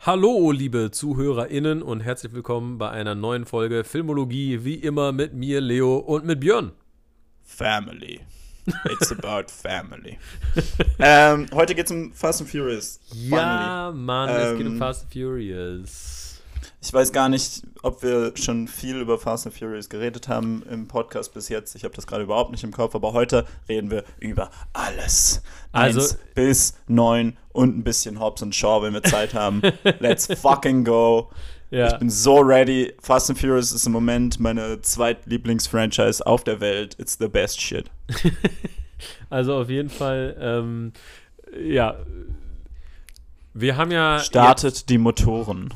Hallo, liebe ZuhörerInnen und herzlich willkommen bei einer neuen Folge Filmologie, wie immer mit mir, Leo und mit Björn. Family. It's about family. ähm, heute geht's um Fast and Furious. Ja, Mann, es geht um Ähm, Fast and Furious. Ich weiß gar nicht, ob wir schon viel über Fast and Furious geredet haben im Podcast bis jetzt. Ich habe das gerade überhaupt nicht im Kopf, aber heute reden wir über alles. Also- Eins bis neun und ein bisschen Hobbs und Shaw, wenn wir Zeit haben. Let's fucking go. Ja. Ich bin so ready. Fast and Furious ist im Moment meine zweitlieblings-Franchise auf der Welt. It's the best shit. Also auf jeden Fall, ähm, ja. Wir haben ja. Startet die Motoren.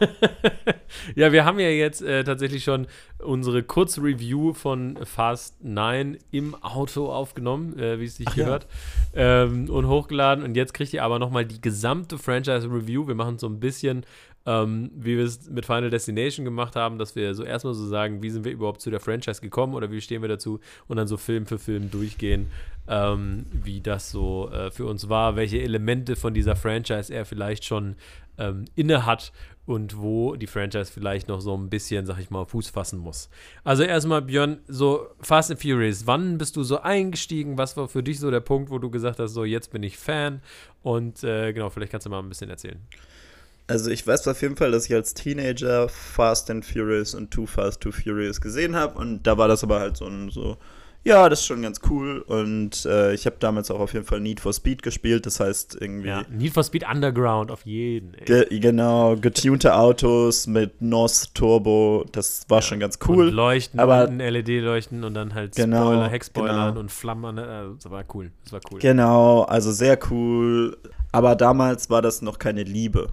ja, wir haben ja jetzt äh, tatsächlich schon unsere Kurzreview von Fast 9 im Auto aufgenommen, äh, wie es sich Ach ja. gehört, ähm, und hochgeladen. Und jetzt kriegt ihr aber nochmal die gesamte Franchise-Review. Wir machen so ein bisschen, ähm, wie wir es mit Final Destination gemacht haben, dass wir so erstmal so sagen, wie sind wir überhaupt zu der Franchise gekommen oder wie stehen wir dazu und dann so Film für Film durchgehen, ähm, wie das so äh, für uns war, welche Elemente von dieser Franchise er vielleicht schon ähm, inne hat und wo die Franchise vielleicht noch so ein bisschen, sag ich mal, Fuß fassen muss. Also erstmal, Björn, so Fast and Furious, wann bist du so eingestiegen? Was war für dich so der Punkt, wo du gesagt hast, so jetzt bin ich Fan? Und äh, genau, vielleicht kannst du mal ein bisschen erzählen. Also ich weiß auf jeden Fall, dass ich als Teenager Fast and Furious und Too Fast, Too Furious gesehen habe und da war das aber halt so ein so, ja, das ist schon ganz cool und äh, ich habe damals auch auf jeden Fall Need for Speed gespielt, das heißt irgendwie Ja, Need for Speed Underground auf jeden. Ge genau getunte Autos mit NOS Turbo, das war schon ganz cool. Und Leuchten, aber- unten LED-Leuchten und dann halt Genau, Spoiler, Heckspoilern genau. und Flammen. Äh, das war cool. Das war cool. Genau, also sehr cool, aber damals war das noch keine Liebe.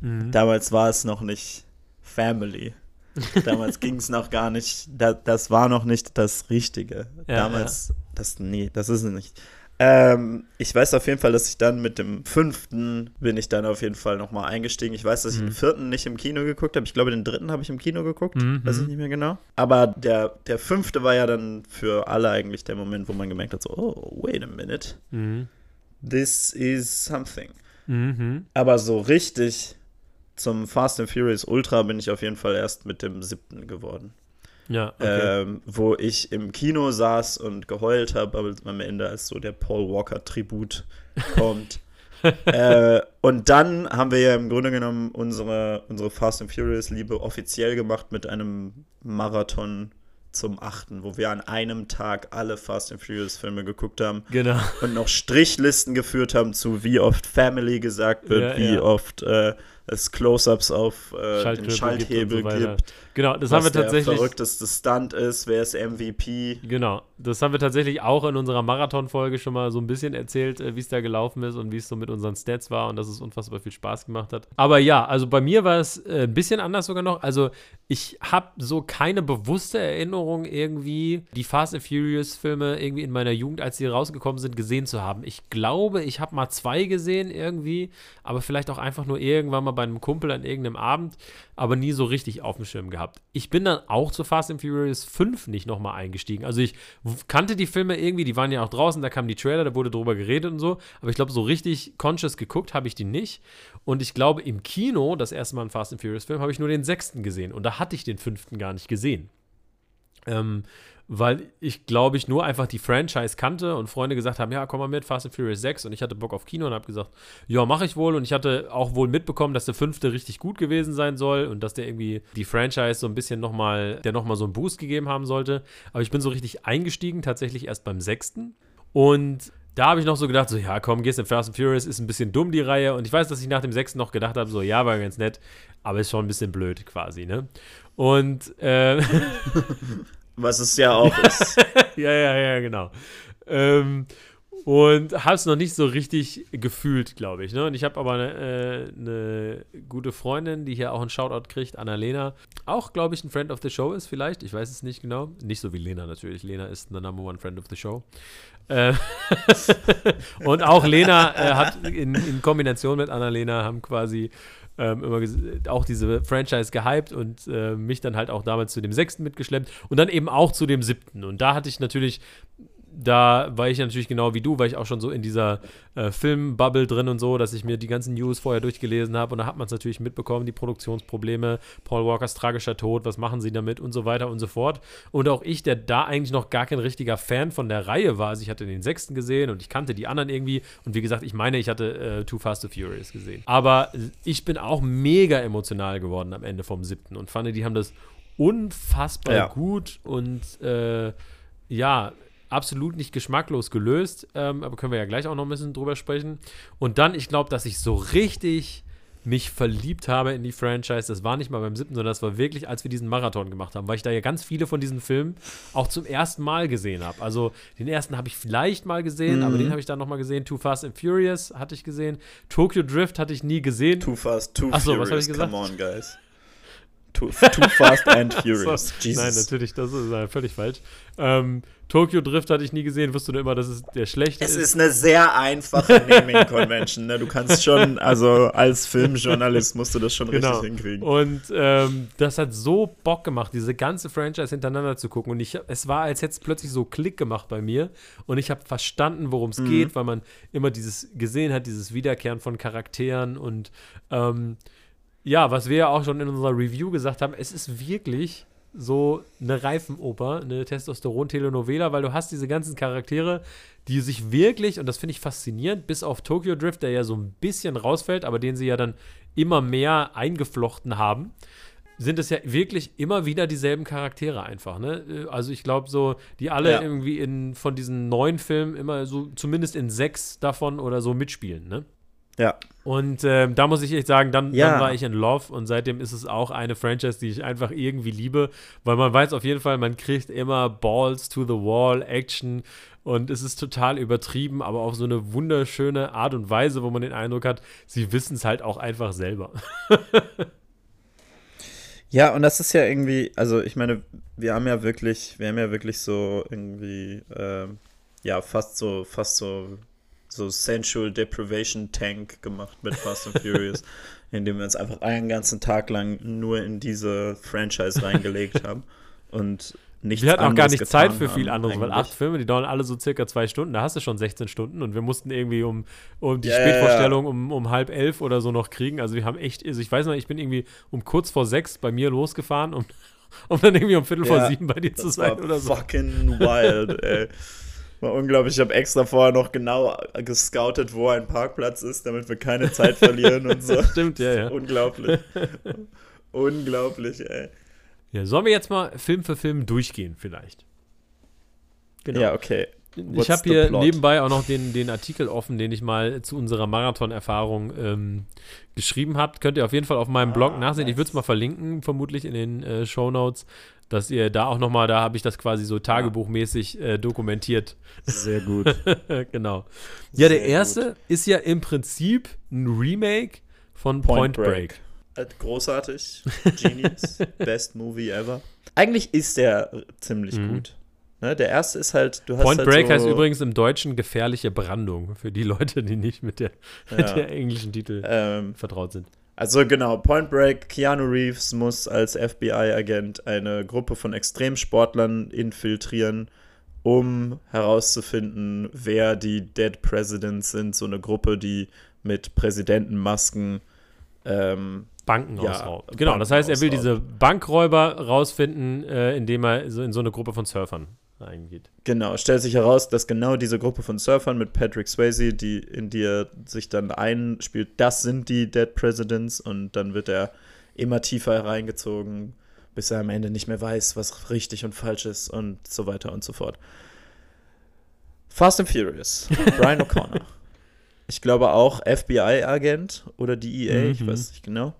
Mhm. Damals war es noch nicht Family. Damals ging es noch gar nicht, da, das war noch nicht das Richtige. Ja, Damals, das, nee, das ist es nicht. Ähm, ich weiß auf jeden Fall, dass ich dann mit dem fünften bin ich dann auf jeden Fall nochmal eingestiegen. Ich weiß, dass ich Mhm. den vierten nicht im Kino geguckt habe. Ich glaube, den dritten habe ich im Kino geguckt. Mhm, Weiß ich mhm. nicht mehr genau. Aber der, der fünfte war ja dann für alle eigentlich der Moment, wo man gemerkt hat, so, oh, wait a minute. Mhm. This is something. Mhm. Aber so richtig zum Fast and Furious Ultra bin ich auf jeden Fall erst mit dem siebten geworden. Ja, okay. Ähm, wo ich im Kino saß und geheult habe, aber am Ende als so der Paul Walker-Tribut kommt. äh, und dann haben wir ja im Grunde genommen unsere, unsere Fast and Furious-Liebe offiziell gemacht mit einem Marathon zum achten, wo wir an einem Tag alle Fast and Furious-Filme geguckt haben genau. und noch Strichlisten geführt haben zu wie oft Family gesagt wird, Ja, wie ja. oft äh, es Close-ups auf äh, Schalthebel den Schalthebel gibt so gibt, Genau, das haben wir der tatsächlich. verrückteste Stunt ist, wer ist MVP. Genau, das haben wir tatsächlich auch in unserer Marathon-Folge schon mal so ein bisschen erzählt, äh, wie es da gelaufen ist und wie es so mit unseren Stats war und dass es unfassbar viel Spaß gemacht hat. Aber ja, also bei mir war es äh, ein bisschen anders sogar noch. Also ich habe so keine bewusste Erinnerung irgendwie, die Fast and Furious-Filme irgendwie in meiner Jugend, als sie rausgekommen sind, gesehen zu haben. Ich glaube, ich habe mal zwei gesehen irgendwie, aber vielleicht auch einfach nur irgendwann mal bei einem Kumpel an irgendeinem Abend, aber nie so richtig auf dem Schirm gehabt. Ich bin dann auch zu Fast and Furious 5 nicht nochmal eingestiegen. Also ich kannte die Filme irgendwie, die waren ja auch draußen, da kamen die Trailer, da wurde drüber geredet und so, aber ich glaube, so richtig conscious geguckt habe ich die nicht. Und ich glaube, im Kino, das erste Mal einen Fast and Furious Film, habe ich nur den sechsten gesehen und da hatte ich den fünften gar nicht gesehen. Ähm, weil ich, glaube ich, nur einfach die Franchise kannte und Freunde gesagt haben, ja, komm mal mit, Fast and Furious 6 und ich hatte Bock auf Kino und habe gesagt, ja, mache ich wohl und ich hatte auch wohl mitbekommen, dass der fünfte richtig gut gewesen sein soll und dass der irgendwie die Franchise so ein bisschen nochmal, der nochmal so einen Boost gegeben haben sollte. Aber ich bin so richtig eingestiegen, tatsächlich erst beim sechsten und da habe ich noch so gedacht, so, ja, komm, gehst in Fast and Furious, ist ein bisschen dumm, die Reihe. Und ich weiß, dass ich nach dem sechsten noch gedacht habe, so, ja, war ganz nett, aber ist schon ein bisschen blöd quasi, ne? Und, äh, Was es ja auch ist. ja, ja, ja, genau. Ähm, und habe es noch nicht so richtig gefühlt, glaube ich. Ne? Und ich habe aber eine äh, ne gute Freundin, die hier auch einen Shoutout kriegt, Annalena. Auch, glaube ich, ein Friend of the Show ist vielleicht. Ich weiß es nicht genau. Nicht so wie Lena natürlich. Lena ist the number one friend of the show. Äh, und auch Lena äh, hat in, in Kombination mit Annalena haben quasi ähm, immer auch diese Franchise gehypt und äh, mich dann halt auch damals zu dem sechsten mitgeschleppt und dann eben auch zu dem siebten. Und da hatte ich natürlich da war ich natürlich genau wie du, weil ich auch schon so in dieser äh, Filmbubble drin und so, dass ich mir die ganzen News vorher durchgelesen habe und da hat man es natürlich mitbekommen, die Produktionsprobleme, Paul Walkers tragischer Tod, was machen sie damit und so weiter und so fort. Und auch ich, der da eigentlich noch gar kein richtiger Fan von der Reihe war, also ich hatte den sechsten gesehen und ich kannte die anderen irgendwie und wie gesagt, ich meine, ich hatte äh, Too Fast to Furious gesehen. Aber ich bin auch mega emotional geworden am Ende vom siebten und fand, die haben das unfassbar ja. gut und äh, ja, absolut nicht geschmacklos gelöst, ähm, aber können wir ja gleich auch noch ein bisschen drüber sprechen. Und dann, ich glaube, dass ich so richtig mich verliebt habe in die Franchise. Das war nicht mal beim siebten, sondern das war wirklich, als wir diesen Marathon gemacht haben, weil ich da ja ganz viele von diesen Filmen auch zum ersten Mal gesehen habe. Also den ersten habe ich vielleicht mal gesehen, mhm. aber den habe ich dann nochmal gesehen. Too Fast and Furious hatte ich gesehen. Tokyo Drift hatte ich nie gesehen. Too Fast, Too Achso, Furious. was habe ich gesagt? Come on, guys. Too, too Fast and Furious. so, nein, natürlich, das ist äh, völlig falsch. Ähm, Tokyo Drift hatte ich nie gesehen, wusstest du immer, dass es der schlechte ist. Es ist eine sehr einfache Naming Convention. Ne? Du kannst schon, also als Filmjournalist musst du das schon genau. richtig hinkriegen. Und ähm, das hat so Bock gemacht, diese ganze Franchise hintereinander zu gucken. Und ich, es war, als hätte es plötzlich so Klick gemacht bei mir. Und ich habe verstanden, worum es mhm. geht, weil man immer dieses gesehen hat, dieses Wiederkehren von Charakteren und ähm, ja, was wir ja auch schon in unserer Review gesagt haben, es ist wirklich so eine Reifenoper, eine Testosteron-Telenovela, weil du hast diese ganzen Charaktere, die sich wirklich, und das finde ich faszinierend, bis auf Tokyo Drift, der ja so ein bisschen rausfällt, aber den sie ja dann immer mehr eingeflochten haben, sind es ja wirklich immer wieder dieselben Charaktere einfach, ne? Also ich glaube so, die alle ja. irgendwie in von diesen neuen Filmen immer so zumindest in sechs davon oder so mitspielen, ne? Ja. Und ähm, da muss ich echt sagen, dann, ja. dann, war ich in Love und seitdem ist es auch eine Franchise, die ich einfach irgendwie liebe, weil man weiß auf jeden Fall, man kriegt immer Balls to the Wall, Action und es ist total übertrieben, aber auf so eine wunderschöne Art und Weise, wo man den Eindruck hat, sie wissen es halt auch einfach selber. ja, und das ist ja irgendwie, also ich meine, wir haben ja wirklich, wir haben ja wirklich so irgendwie, äh, ja, fast so, fast so so Sensual Deprivation Tank gemacht mit Fast and Furious, indem wir uns einfach einen ganzen Tag lang nur in diese Franchise reingelegt haben und nichts Wir hatten auch gar nicht Zeit für viel anderes, weil acht Filme, die dauern alle so circa zwei Stunden, da hast du schon 16 Stunden und wir mussten irgendwie um, um die yeah, Spätvorstellung um, um halb elf oder so noch kriegen. Also wir haben echt, also ich weiß noch, ich bin irgendwie um kurz vor sechs bei mir losgefahren, um, um dann irgendwie um Viertel ja, vor sieben bei dir zu sein oder so. Fucking wild, ey. War unglaublich. Ich habe extra vorher noch genau gescoutet, wo ein Parkplatz ist, damit wir keine Zeit verlieren und so. Stimmt, ja, ja. Unglaublich. Unglaublich, ey. Ja, sollen wir jetzt mal Film für Film durchgehen, vielleicht? Genau. Ja, okay. What's ich habe hier plot? nebenbei auch noch den, den Artikel offen, den ich mal zu unserer Marathon-Erfahrung ähm, geschrieben habe. Könnt ihr auf jeden Fall auf meinem ah, Blog nachsehen. Nice. Ich würde es mal verlinken, vermutlich in den äh, Show Notes dass ihr da auch nochmal, da habe ich das quasi so tagebuchmäßig äh, dokumentiert. Sehr gut. genau. Ja, der erste gut. ist ja im Prinzip ein Remake von Point, Point Break. Break. Äh, großartig. Genius. Best Movie ever. Eigentlich ist der ziemlich mhm. gut. Ne, der erste ist halt, du hast Point halt Break so heißt übrigens im Deutschen gefährliche Brandung, für die Leute, die nicht mit der, ja. mit der englischen Titel ähm, vertraut sind. Also genau, Point Break, Keanu Reeves muss als FBI-Agent eine Gruppe von Extremsportlern infiltrieren, um herauszufinden, wer die Dead Presidents sind. So eine Gruppe, die mit Präsidentenmasken ähm, Banken ja, ausraubt. Genau, Banken das heißt, er will diese Bankräuber rausfinden, äh, indem er so in so eine Gruppe von Surfern eingeht. Genau, stellt sich heraus, dass genau diese Gruppe von Surfern mit Patrick Swayze, die in die er sich dann einspielt, das sind die Dead Presidents und dann wird er immer tiefer hereingezogen, bis er am Ende nicht mehr weiß, was richtig und falsch ist und so weiter und so fort. Fast and Furious, Brian O'Connor. ich glaube auch FBI-Agent oder DEA, mhm. ich weiß nicht genau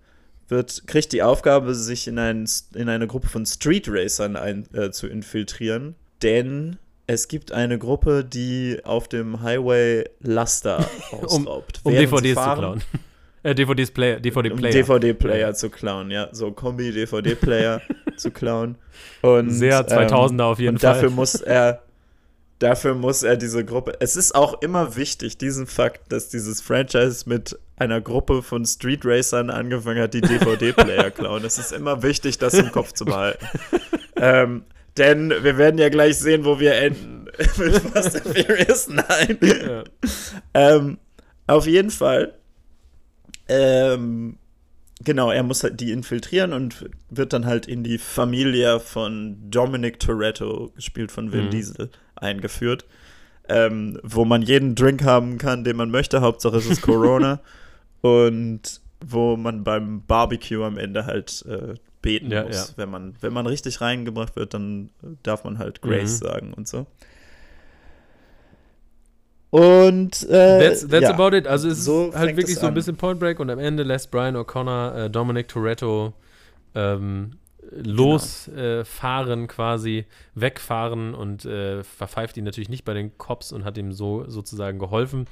wird, kriegt die Aufgabe, sich in, ein, in eine Gruppe von Street Racern ein, äh, zu infiltrieren denn es gibt eine Gruppe, die auf dem Highway Laster ausraubt. um, um DVDs zu klauen. Äh, DVDs Player, DVD Player. Um DVD-Player zu klauen, ja. So Kombi-DVD-Player zu klauen. Und, Sehr 2000er ähm, auf jeden und Fall. Dafür muss er, dafür muss er diese Gruppe. Es ist auch immer wichtig, diesen Fakt, dass dieses Franchise mit einer Gruppe von Street Racern angefangen hat, die DVD-Player klauen. Es ist immer wichtig, das im Kopf zu behalten. ähm, denn wir werden ja gleich sehen, wo wir enden. mit Fast and Furious, nein. Ja. Ähm, auf jeden Fall. Ähm, genau, er muss halt die infiltrieren und wird dann halt in die Familie von Dominic Toretto, gespielt von Vin mhm. Diesel, eingeführt. Ähm, wo man jeden Drink haben kann, den man möchte. Hauptsache es ist Corona. und wo man beim Barbecue am Ende halt äh, beten ja, muss. Ja. Wenn, man, wenn man richtig reingebracht wird, dann darf man halt Grace mhm. sagen und so. Und äh, that's, that's ja. about it. Also es so ist halt wirklich so ein bisschen Point Break und am Ende lässt Brian O'Connor äh, Dominic Toretto ähm, losfahren genau. äh, quasi, wegfahren und äh, verpfeift ihn natürlich nicht bei den Cops und hat ihm so sozusagen geholfen.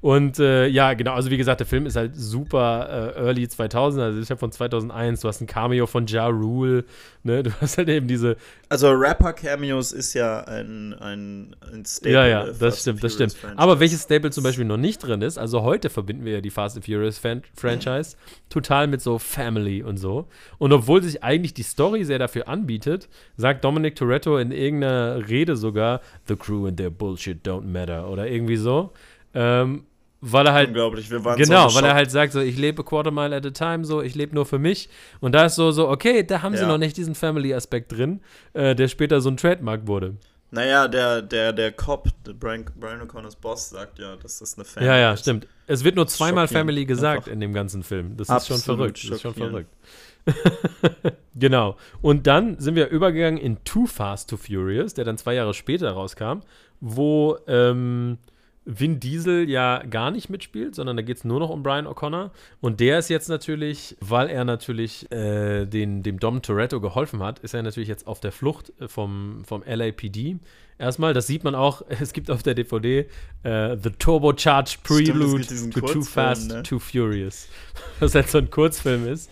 Und äh, ja, genau, also wie gesagt, der Film ist halt super äh, early 2000, also ist ja von 2001, du hast ein Cameo von Ja Rule, ne, du hast halt eben diese Also Rapper-Cameos ist ja ein, ein, ein Staple. Ja, ja, das stimmt, das stimmt. Franchise. Aber welches Staple zum Beispiel noch nicht drin ist, also heute verbinden wir ja die Fast and Furious Fan Franchise total mit so Family und so. Und obwohl sich eigentlich die Story sehr dafür anbietet, sagt Dominic Toretto in irgendeiner Rede sogar, The crew and their bullshit don't matter oder irgendwie so. Ähm, weil er halt unglaublich wir waren genau so weil er halt sagt so ich lebe a quarter mile at a time so ich lebe nur für mich. Und da ist so so okay da haben ja. sie noch nicht diesen Family Aspekt drin äh, der später so ein Trademark wurde. Naja der der der Cop der Brian, Brian O'Connors Boss sagt ja dass das eine Family ja ja ist. stimmt. Es wird nur zweimal Family gesagt Einfach in dem ganzen Film. Das ist schon verrückt das ist schon verrückt. Genau. Und dann sind wir übergegangen in Too Fast to Furious der dann zwei Jahre später rauskam wo ähm, Vin Diesel ja gar nicht mitspielt, sondern da geht es nur noch um Brian O'Connor. Und der ist jetzt natürlich, weil er natürlich äh, den, dem Dom Toretto geholfen hat, ist er natürlich jetzt auf der Flucht äh, vom, vom LAPD. Erstmal, das sieht man auch, es gibt auf der DVD äh, The Turbocharged Prelude Stimmt, to Too Fast, ne? Too Furious. Was halt so ein Kurzfilm ist,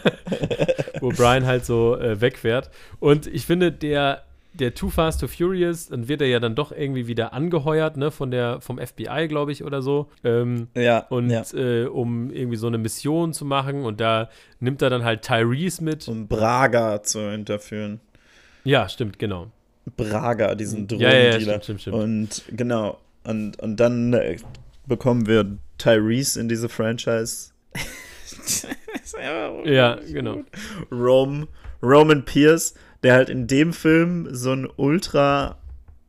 wo Brian halt so äh, wegfährt. Und ich finde, der der Too Fast to Furious, dann wird er ja dann doch irgendwie wieder angeheuert, ne, von der, vom FBI, glaube ich, oder so. Ähm, ja. Und ja. Äh, um irgendwie so eine Mission zu machen und da nimmt er dann halt Tyrese mit. Um Braga zu hinterführen. Ja, stimmt, genau. Braga, diesen Drogendealer. Ja, ja, stimmt, stimmt, stimmt. Und genau, und, und dann äh, bekommen wir Tyrese in diese Franchise. ja, genau. Rome, Roman Pierce der halt in dem Film so ein ultra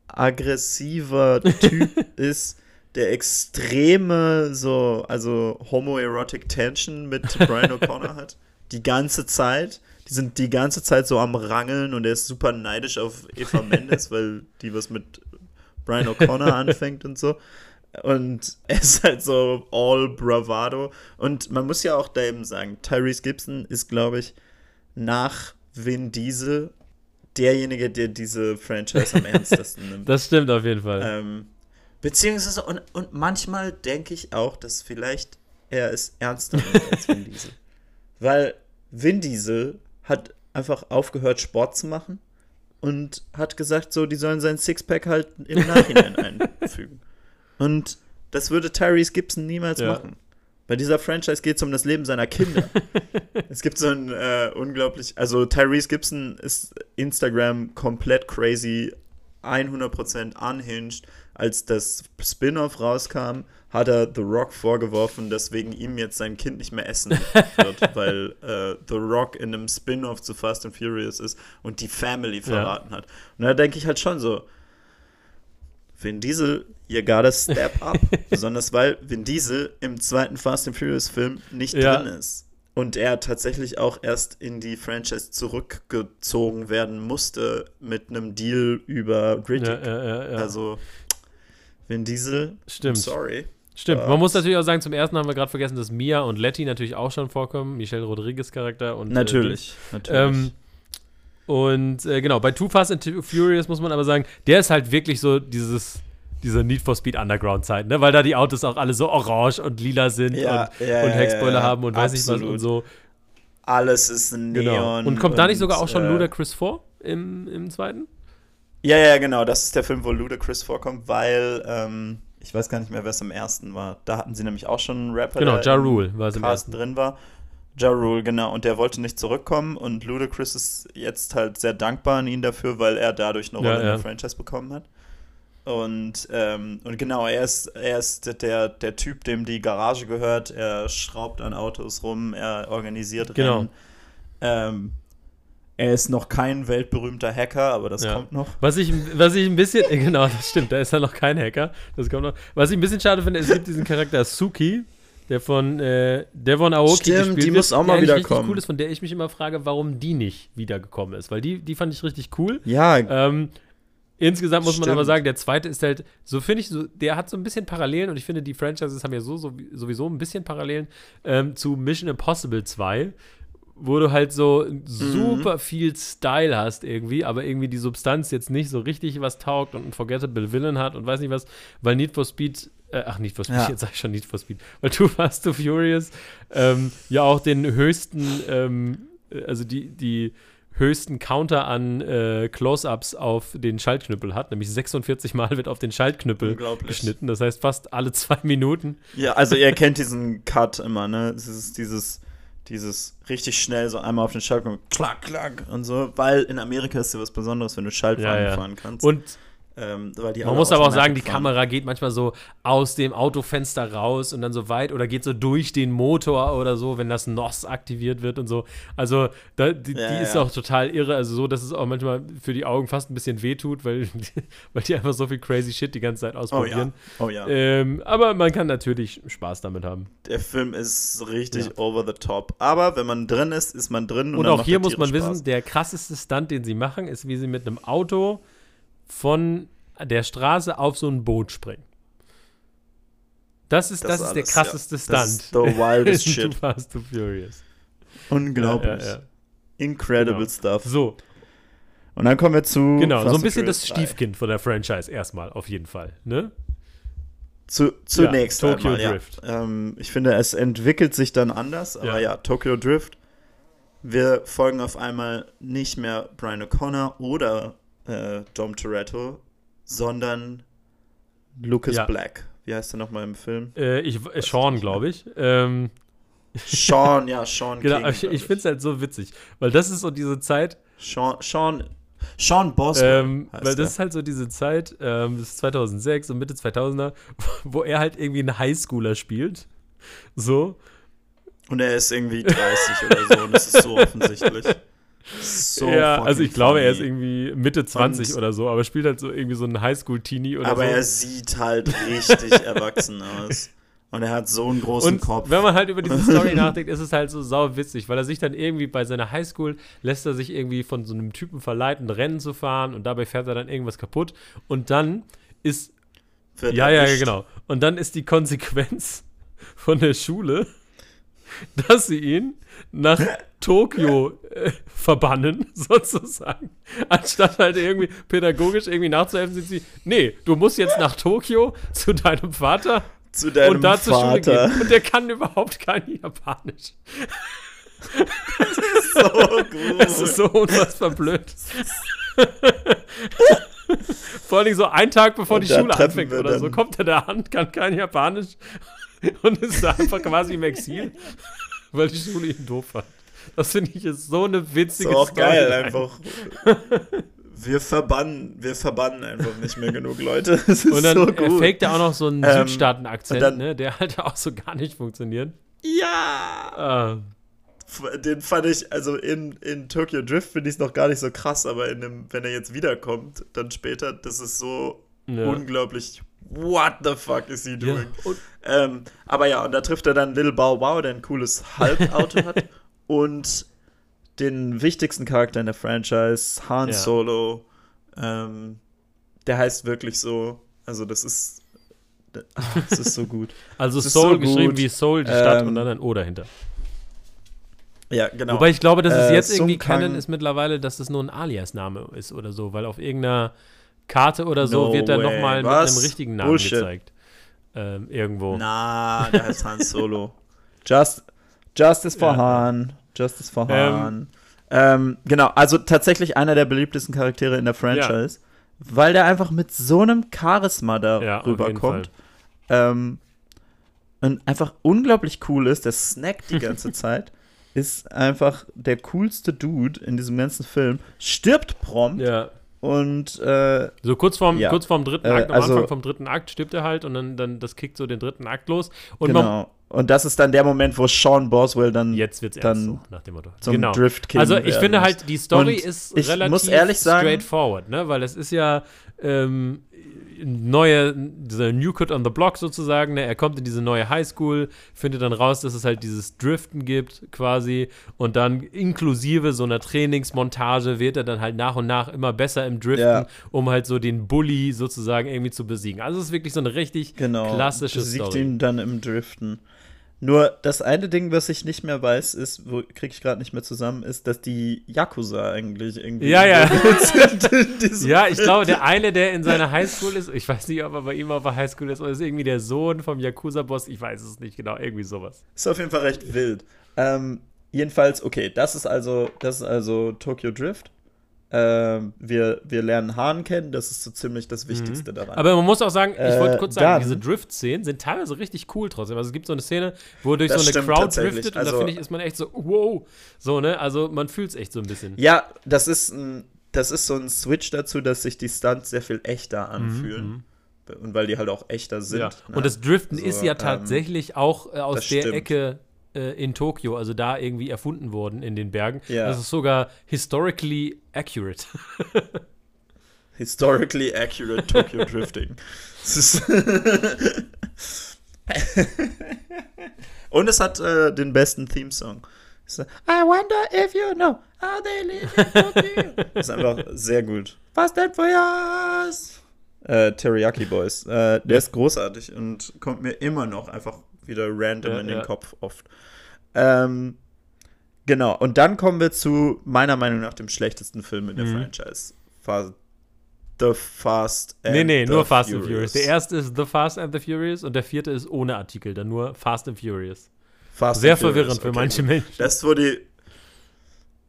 aggressiver Typ ist, der extreme so, also homoerotic Tension mit Brian O'Connor hat. Die ganze Zeit. Die sind die ganze Zeit so am Rangeln und er ist super neidisch auf Eva Mendes, weil die was mit Brian O'Connor anfängt und so. Und er ist halt so all bravado. Und man muss ja auch da eben sagen, Tyrese Gibson ist, glaube ich, nach Vin Diesel derjenige, der diese Franchise am ernstesten nimmt. Das stimmt auf jeden Fall. Ähm, beziehungsweise, und, und manchmal denke ich auch, dass vielleicht er es ernster nimmt als Vin Diesel. Weil Vin Diesel hat einfach aufgehört, Sport zu machen und hat gesagt, so, die sollen sein Sixpack halt im Nachhinein einfügen. Und das würde Tyrese Gibson niemals ja. machen. Bei dieser Franchise geht es um das Leben seiner Kinder. es gibt so ein äh, unglaublich, also Tyrese Gibson ist Instagram komplett crazy, 100% unhinged. Als das Spin-off rauskam, hat er The Rock vorgeworfen, dass wegen ihm jetzt sein Kind nicht mehr essen wird, weil äh, The Rock in einem Spin-off zu Fast and Furious ist und die Family verraten ja. hat. Und da denke ich halt schon so, Vin Diesel, you gotta step up. Besonders weil Vin Diesel im zweiten Fast and Furious Film nicht ja. drin ist. Und er tatsächlich auch erst in die Franchise zurückgezogen werden musste mit einem Deal über Riddick. Ja, ja, also Vin Diesel, Stimmt. sorry. Stimmt, man muss natürlich auch sagen, zum ersten haben wir gerade vergessen, dass Mia und Letty natürlich auch schon vorkommen, Michelle Rodriguez Charakter und natürlich, äh, natürlich. Ähm, und äh, genau, bei Too Fast and Furious muss man aber sagen, der ist halt wirklich so dieses diese Need for Speed Underground Zeit, ne? Weil da die Autos auch alle so orange und lila sind ja, und, ja, und Heckspoiler ja, haben und weiß nicht was und so. Alles ist Neon. Genau. Und kommt da nicht sogar auch schon äh, Ludacris vor im, im zweiten? Ja, ja, genau. Das ist der Film, wo Ludacris vorkommt, weil ähm, ich weiß gar nicht mehr, wer es im ersten war. Da hatten sie nämlich auch schon einen Rapper, genau, der ja Rule war es im ersten drin war. Ja Rule, genau. Und der wollte nicht zurückkommen und Ludacris ist jetzt halt sehr dankbar an ihn dafür, weil er dadurch eine Rolle ja, ja. in der Franchise bekommen hat. Und, ähm, und genau, er ist, er ist der, der Typ, dem die Garage gehört. Er schraubt an Autos rum, er organisiert Genau. Rennen. Ähm, er ist noch kein weltberühmter Hacker, aber das Ja. kommt noch. Was ich, was ich ein bisschen, genau, das stimmt, da ist ja noch kein Hacker. Das kommt noch. Was ich ein bisschen schade finde, es gibt diesen Charakter Suki, der von äh, Devon Aoki Stimmt, gespielt die muss auch mal wiederkommen. richtig cool ist, von der ich mich immer frage, warum die nicht wiedergekommen ist. Weil die, die fand ich richtig cool. Ja, Ähm, insgesamt muss man Stimmt. aber sagen, der zweite ist halt, so finde ich, so, der hat so ein bisschen Parallelen und ich finde, die Franchises haben ja so, so sowieso ein bisschen Parallelen ähm, zu Mission Impossible 2, wo du halt so Mhm. super viel Style hast irgendwie, aber irgendwie die Substanz jetzt nicht so richtig was taugt und ein Forgettable Villain hat und weiß nicht was, weil Need for Speed äh, ach, Need for Speed, Ja. jetzt sag ich schon Need for Speed, weil Too Fast, Too Furious ähm, ja auch den höchsten, ähm, äh, also die, die höchsten Counter an äh, Close-Ups auf den Schaltknüppel hat, nämlich 46 Mal wird auf den Schaltknüppel geschnitten, das heißt fast alle zwei Minuten. Ja, also ihr kennt diesen Cut immer, ne? Es ist dieses, dieses richtig schnell so einmal auf den Schalter klack, klack und so, weil in Amerika ist ja was Besonderes, wenn du Schaltwagen Ja, ja. fahren kannst. Und ähm, Man muss aber auch sagen, die. Kamera geht manchmal so aus dem Autofenster raus und dann so weit oder geht so durch den Motor oder so, wenn das NOS aktiviert wird und so. Also da, die, Ja, die ist ja. auch total irre, also so, dass es auch manchmal für die Augen fast ein bisschen wehtut, weil, weil die einfach so viel crazy Shit die ganze Zeit Oh ausprobieren. ja, oh ja. Ähm, aber man kann natürlich Spaß damit haben. Der Film ist richtig over the top. Aber wenn man drin ist, ist man drin. Und dann auch hier muss man Tiere wissen, Spaß. der krasseste Stunt, den sie machen, ist, wie sie mit einem Auto von der Straße auf so ein Boot springen. Das ist, das, Das ist der krasseste ja. Stunt. Das ist the wildest shit. Fast, Too Furious. Unglaublich. Ja, ja. Incredible Genau. stuff. So, Und dann kommen wir zu. genau, Fast so ein and bisschen das Furious 3. Stiefkind von der Franchise erstmal, auf jeden Fall. Ne? Zu, zunächst Ja, Tokyo einmal, ja. Drift. Ähm, ich finde, es entwickelt sich dann anders, aber Ja. ja. Tokyo Drift. Wir folgen auf einmal nicht mehr Brian O'Connor oder äh, Dom Toretto, sondern Lucas Ja. Black. Wie heißt er nochmal im Film? Äh, ich, äh, Sean, glaube ich. Ähm, Sean, ja, Sean genau, King. ich, ich finde es halt so witzig, weil das ist so diese Zeit, Sean, Sean, Sean Boswell. Ähm, weil das ist halt so diese Zeit, ähm, das ist 2006 und Mitte 2000er, wo er halt irgendwie einen Highschooler spielt. So. Und er ist irgendwie 30 oder so und das ist so offensichtlich. So ja, also ich glaube, er ist funny. irgendwie Mitte 20 Und- oder so, aber spielt halt so irgendwie so einen Highschool-Teenie oder Aber so. er sieht halt richtig erwachsen aus. Und er hat so einen großen und Kopf. wenn man halt über diese Story nachdenkt, ist es halt so sau witzig, weil er sich dann irgendwie bei seiner Highschool lässt er sich irgendwie von so einem Typen verleiten, Rennen zu fahren und dabei fährt er dann irgendwas kaputt und dann ist Wird Ja, ja, ja, genau. Und dann ist die Konsequenz von der Schule, dass sie ihn nach Tokio äh, verbannen, sozusagen. Anstatt halt irgendwie pädagogisch irgendwie nachzuhelfen, sind sie, nee, du musst jetzt nach Tokio zu deinem Vater Zu deinem und da zur Schule gehen. Und der kann überhaupt kein Japanisch. So gut. Es ist so unfassbar blöd. Vor allem so einen Tag bevor Und die Schule anfängt oder so, kommt er da an, kann kein Japanisch und ist da einfach quasi im Exil, weil die Schule ihn doof fand. Das finde ich ist so eine witzige so auch Story. geil einfach. Wir verbannen, wir verbannen einfach nicht mehr genug Leute. Ist Und dann so äh, gut. faked er auch noch so einen Ähm, Südstaaten-Akzent, ne, der halt auch so gar nicht funktioniert. ja! Ah, Den fand ich, also in, in Tokyo Drift finde ich es noch gar nicht so krass, aber in dem, wenn er jetzt wiederkommt, dann später, das ist so Ja. unglaublich. What the fuck is he ja. doing? Und, Ähm, aber ja, und da trifft er dann Lil Bow Wow, der ein cooles Hulk-Auto hat. Und den wichtigsten Charakter in der Franchise, Han Ja. Solo. Ähm, der heißt wirklich so. Also, das ist. Das ist so gut. also Es ist Seoul so geschrieben gut. wie Seoul, die Stadt Ähm, und dann ein O dahinter. Ja, genau. Wobei ich glaube, dass es Äh, jetzt Sung irgendwie Canon ist mittlerweile, dass es nur ein Alias-Name ist oder so, weil auf irgendeiner Karte oder so No wird dann nochmal mit einem richtigen Namen Bullshit. gezeigt. Ähm, irgendwo. Na, der heißt Han Solo. Just, Justice for Ja. Han. Justice for Ähm. Han. Ähm, genau, also tatsächlich einer der beliebtesten Charaktere in der Franchise, weil der einfach mit so einem Charisma da Ja, rüberkommt. Ähm, und einfach unglaublich cool ist, der snackt die ganze Zeit, ist einfach der coolste Dude in diesem ganzen Film, stirbt prompt Ja. und äh, So kurz vorm, Ja. kurz vorm dritten Äh, Akt, am also- Anfang vom dritten Akt stirbt er halt und dann, dann das kickt so den dritten Akt los. Und man, genau. Und das ist dann der Moment, wo Sean Boswell dann jetzt wird's Dann so, nach dem Motto. zum genau. Drift Also ich finde muss. halt, die Story Und ist ich relativ muss ehrlich sagen- straightforward, ne? Weil es ist ja ähm, neue, dieser New Kid on the Block sozusagen, ne? Er kommt in diese neue Highschool, findet dann raus, dass es halt dieses Driften gibt quasi und dann inklusive so einer Trainingsmontage wird er dann halt nach und nach immer besser im Driften, Ja. um halt so den Bully sozusagen irgendwie zu besiegen. Also es ist wirklich so eine richtig genau, klassische besiegt Story. ihn dann im Driften. Nur das eine Ding, was ich nicht mehr weiß, ist, wo kriege ich gerade nicht mehr zusammen, ist, dass die Yakuza eigentlich irgendwie Ja, ja. Ja, ich glaube, der eine, der in seiner Highschool ist, ich weiß nicht, ob er bei ihm auf der Highschool ist, oder ist irgendwie der Sohn vom Yakuza-Boss, ich weiß es nicht genau, irgendwie sowas. Ist auf jeden Fall recht wild. Ähm, jedenfalls, okay, das ist also, das ist also Tokyo Drift. Ähm, wir, wir lernen Hahn kennen, das ist so ziemlich das Wichtigste daran. Mhm. Aber man muss auch sagen, ich Äh, wollte kurz sagen, dann- diese Drift-Szenen sind teilweise richtig cool trotzdem. Also es gibt so eine Szene, wo durch Das so eine Crowd driftet und Also- da finde ich, ist man echt so, wow, so, ne? Also man fühlt es echt so ein bisschen. ja, das ist ein, das ist so ein Switch dazu, dass sich die Stunts sehr viel echter anfühlen. Und weil die halt auch echter sind. Mhm, Ja. ne? Und das Driften So, ist ja ähm, tatsächlich auch äh, aus der stimmt. Ecke äh, in Tokio, also da irgendwie erfunden worden in den Bergen. Ja. Das ist sogar historically accurate. Historically accurate Tokyo Drifting. Und es hat äh, den besten Theme-Song. I wonder if you know how they live in Tokyo. Das ist einfach sehr gut. Fast and Furious. Äh, Teriyaki Boys. Äh, der ist großartig und kommt mir immer noch einfach wieder random Ja, in den ja. Kopf oft. Ähm, genau, und dann kommen wir zu meiner Meinung nach dem schlechtesten Film in der Mhm. Franchise. Fa- The Fast and Nee, nee, the nur Fast and Furious. Der erste ist The Fast and the Furious und der vierte ist ohne Artikel, dann nur Fast and Furious. Fast Sehr and Furious, verwirrend für okay, manche gut. Menschen. Das, wo die.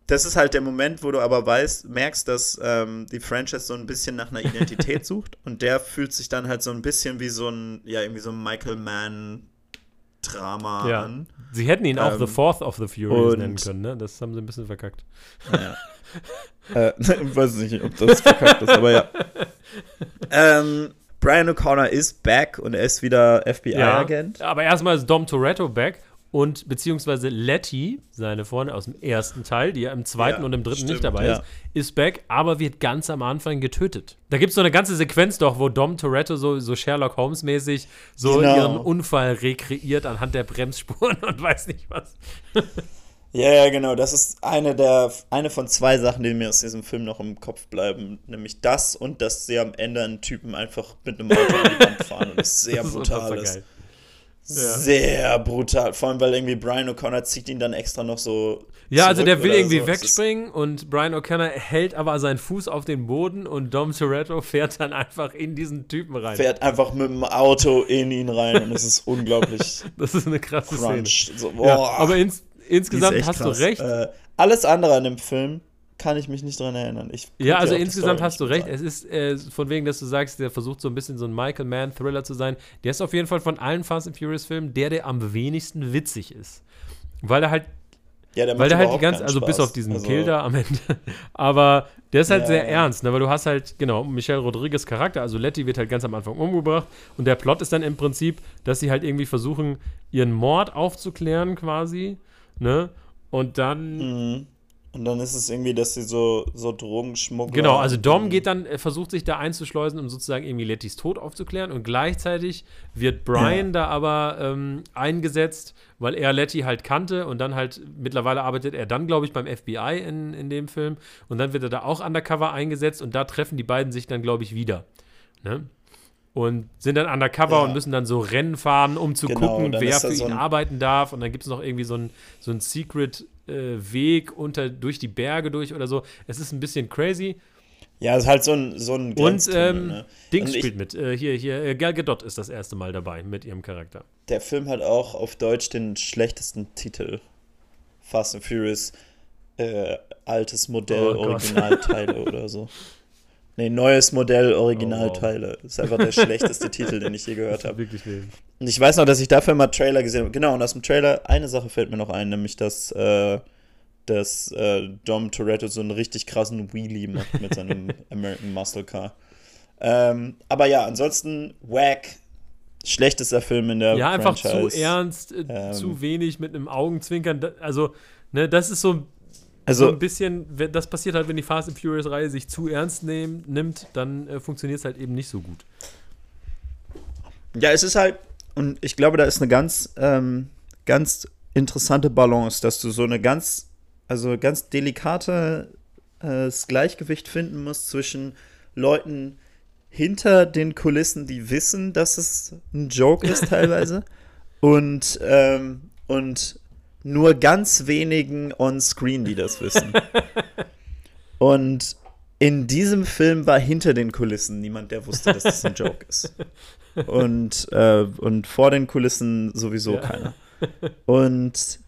Das ist halt der Moment, wo du aber weißt, merkst, dass ähm, die Franchise so ein bisschen nach einer Identität sucht und der fühlt sich dann halt so ein bisschen wie so ein, ja, irgendwie so ein Michael Mann-Drama Ja. an. Sie hätten ihn auch Ähm, The Fourth of the Furious und- nennen können, ne? Das haben sie ein bisschen verkackt. Ja. äh, ich weiß nicht, ob das verkackt ist, aber ja. Ähm, Brian O'Connor ist back und er ist wieder FBI-Agent. Aber erstmal ist Dom Toretto back und beziehungsweise Letty, seine Freundin aus dem ersten Teil, die ja im zweiten Ja, und im dritten stimmt, nicht dabei ja. ist, ist back, aber wird ganz am Anfang getötet. Da gibt es so eine ganze Sequenz doch, wo Dom Toretto so, so Sherlock Holmes-mäßig so Genau. ihren Unfall rekreiert anhand der Bremsspuren und weiß nicht was. Ja, ja, genau. Das ist eine der eine von zwei Sachen, die mir aus diesem Film noch im Kopf bleiben. Nämlich das und dass sie am Ende einen Typen einfach mit einem Auto in die Wand fahren und es sehr Das brutal ist. Geil. Sehr brutal. Vor allem, weil irgendwie Brian O'Connor zieht ihn dann extra noch so. Ja, also der will irgendwie so. Wegspringen und Brian O'Connor hält aber seinen Fuß auf den Boden und Dom Toretto fährt dann einfach in diesen Typen rein. Fährt einfach mit dem Auto in ihn rein und es ist unglaublich Das ist eine krasse Szene. crunch. So, boah, Ja, aber ins, insgesamt hast krass. du recht. Äh, alles andere an dem Film kann ich mich nicht dran erinnern. Ich Ja, also insgesamt hast du recht. sagen. Es ist äh, von wegen, dass du sagst, der versucht so ein bisschen so ein Michael Mann-Thriller zu sein. Der ist auf jeden Fall von allen Fast and Furious-Filmen der, der am wenigsten witzig ist. Weil er halt, Ja, der weil der halt die ganze, also bis auf diesen Also- Kill da am Ende. Aber der ist halt Ja, sehr ja. ernst, ne? weil du hast halt, genau, Michelle Rodriguez Charakter, also Letty wird halt ganz am Anfang umgebracht und der Plot ist dann im Prinzip, dass sie halt irgendwie versuchen, ihren Mord aufzuklären quasi, ne? Und dann Mhm. Und dann ist es irgendwie, dass sie so, so Drogenschmuggler. Genau, also Dom geht dann, äh, versucht sich da einzuschleusen, um sozusagen irgendwie Lettys Tod aufzuklären und gleichzeitig wird Brian Ja. da aber ähm, eingesetzt, weil er Letty halt kannte und dann halt, mittlerweile arbeitet er dann, glaube ich, beim FBI in, in dem Film und dann wird er da auch undercover eingesetzt und da treffen die beiden sich dann, glaube ich, wieder. Ne? Und sind dann undercover Ja. und müssen dann so Rennen fahren, um zu Genau, gucken, wer für ihn arbeiten darf. Und dann gibt es noch irgendwie so ein, so ein Secret äh, Weg unter, durch die Berge durch oder so. Es ist ein bisschen crazy. Ja, es ist halt so ein, so ein Und ähm, ne? Dings ich- spielt mit. Äh, hier, hier, äh, Gal Gadot ist das erste Mal dabei mit ihrem Charakter. Der Film hat auch auf Deutsch den schlechtesten Titel. Fast and Furious äh, altes Modell, Oh. Originalteile oder so. Nee, neues Modell, Originalteile. Oh. Das ist einfach der schlechteste Titel, den ich je gehört habe. Wirklich wild. Und ich weiß noch, dass ich dafür mal Trailer gesehen habe. Genau, und aus dem Trailer, eine Sache fällt mir noch ein, nämlich dass äh, dass äh, Dom Toretto so einen richtig krassen Wheelie macht mit seinem American Muscle Car. Ähm, aber ja, ansonsten wack. Schlechtester Film in der Ja, einfach Franchise. zu ernst, äh, Ähm. zu wenig mit einem Augenzwinkern. Also, ne, das ist so, so Also, ein bisschen, das passiert halt, wenn die Fast and Furious Reihe sich zu ernst nehm, nimmt, dann äh, funktioniert es halt eben nicht so gut. ja, es ist halt, und ich glaube, da ist eine ganz, ähm, ganz interessante Balance, dass du so eine ganz, also ganz delikate äh, das Gleichgewicht finden musst zwischen Leuten hinter den Kulissen, die wissen, dass es ein Joke ist teilweise, und, ähm, und nur ganz wenigen on-screen, die das wissen. Und in diesem Film war hinter den Kulissen niemand, der wusste, dass das ein Joke ist. Und, äh, und vor den Kulissen sowieso Ja. keiner. Und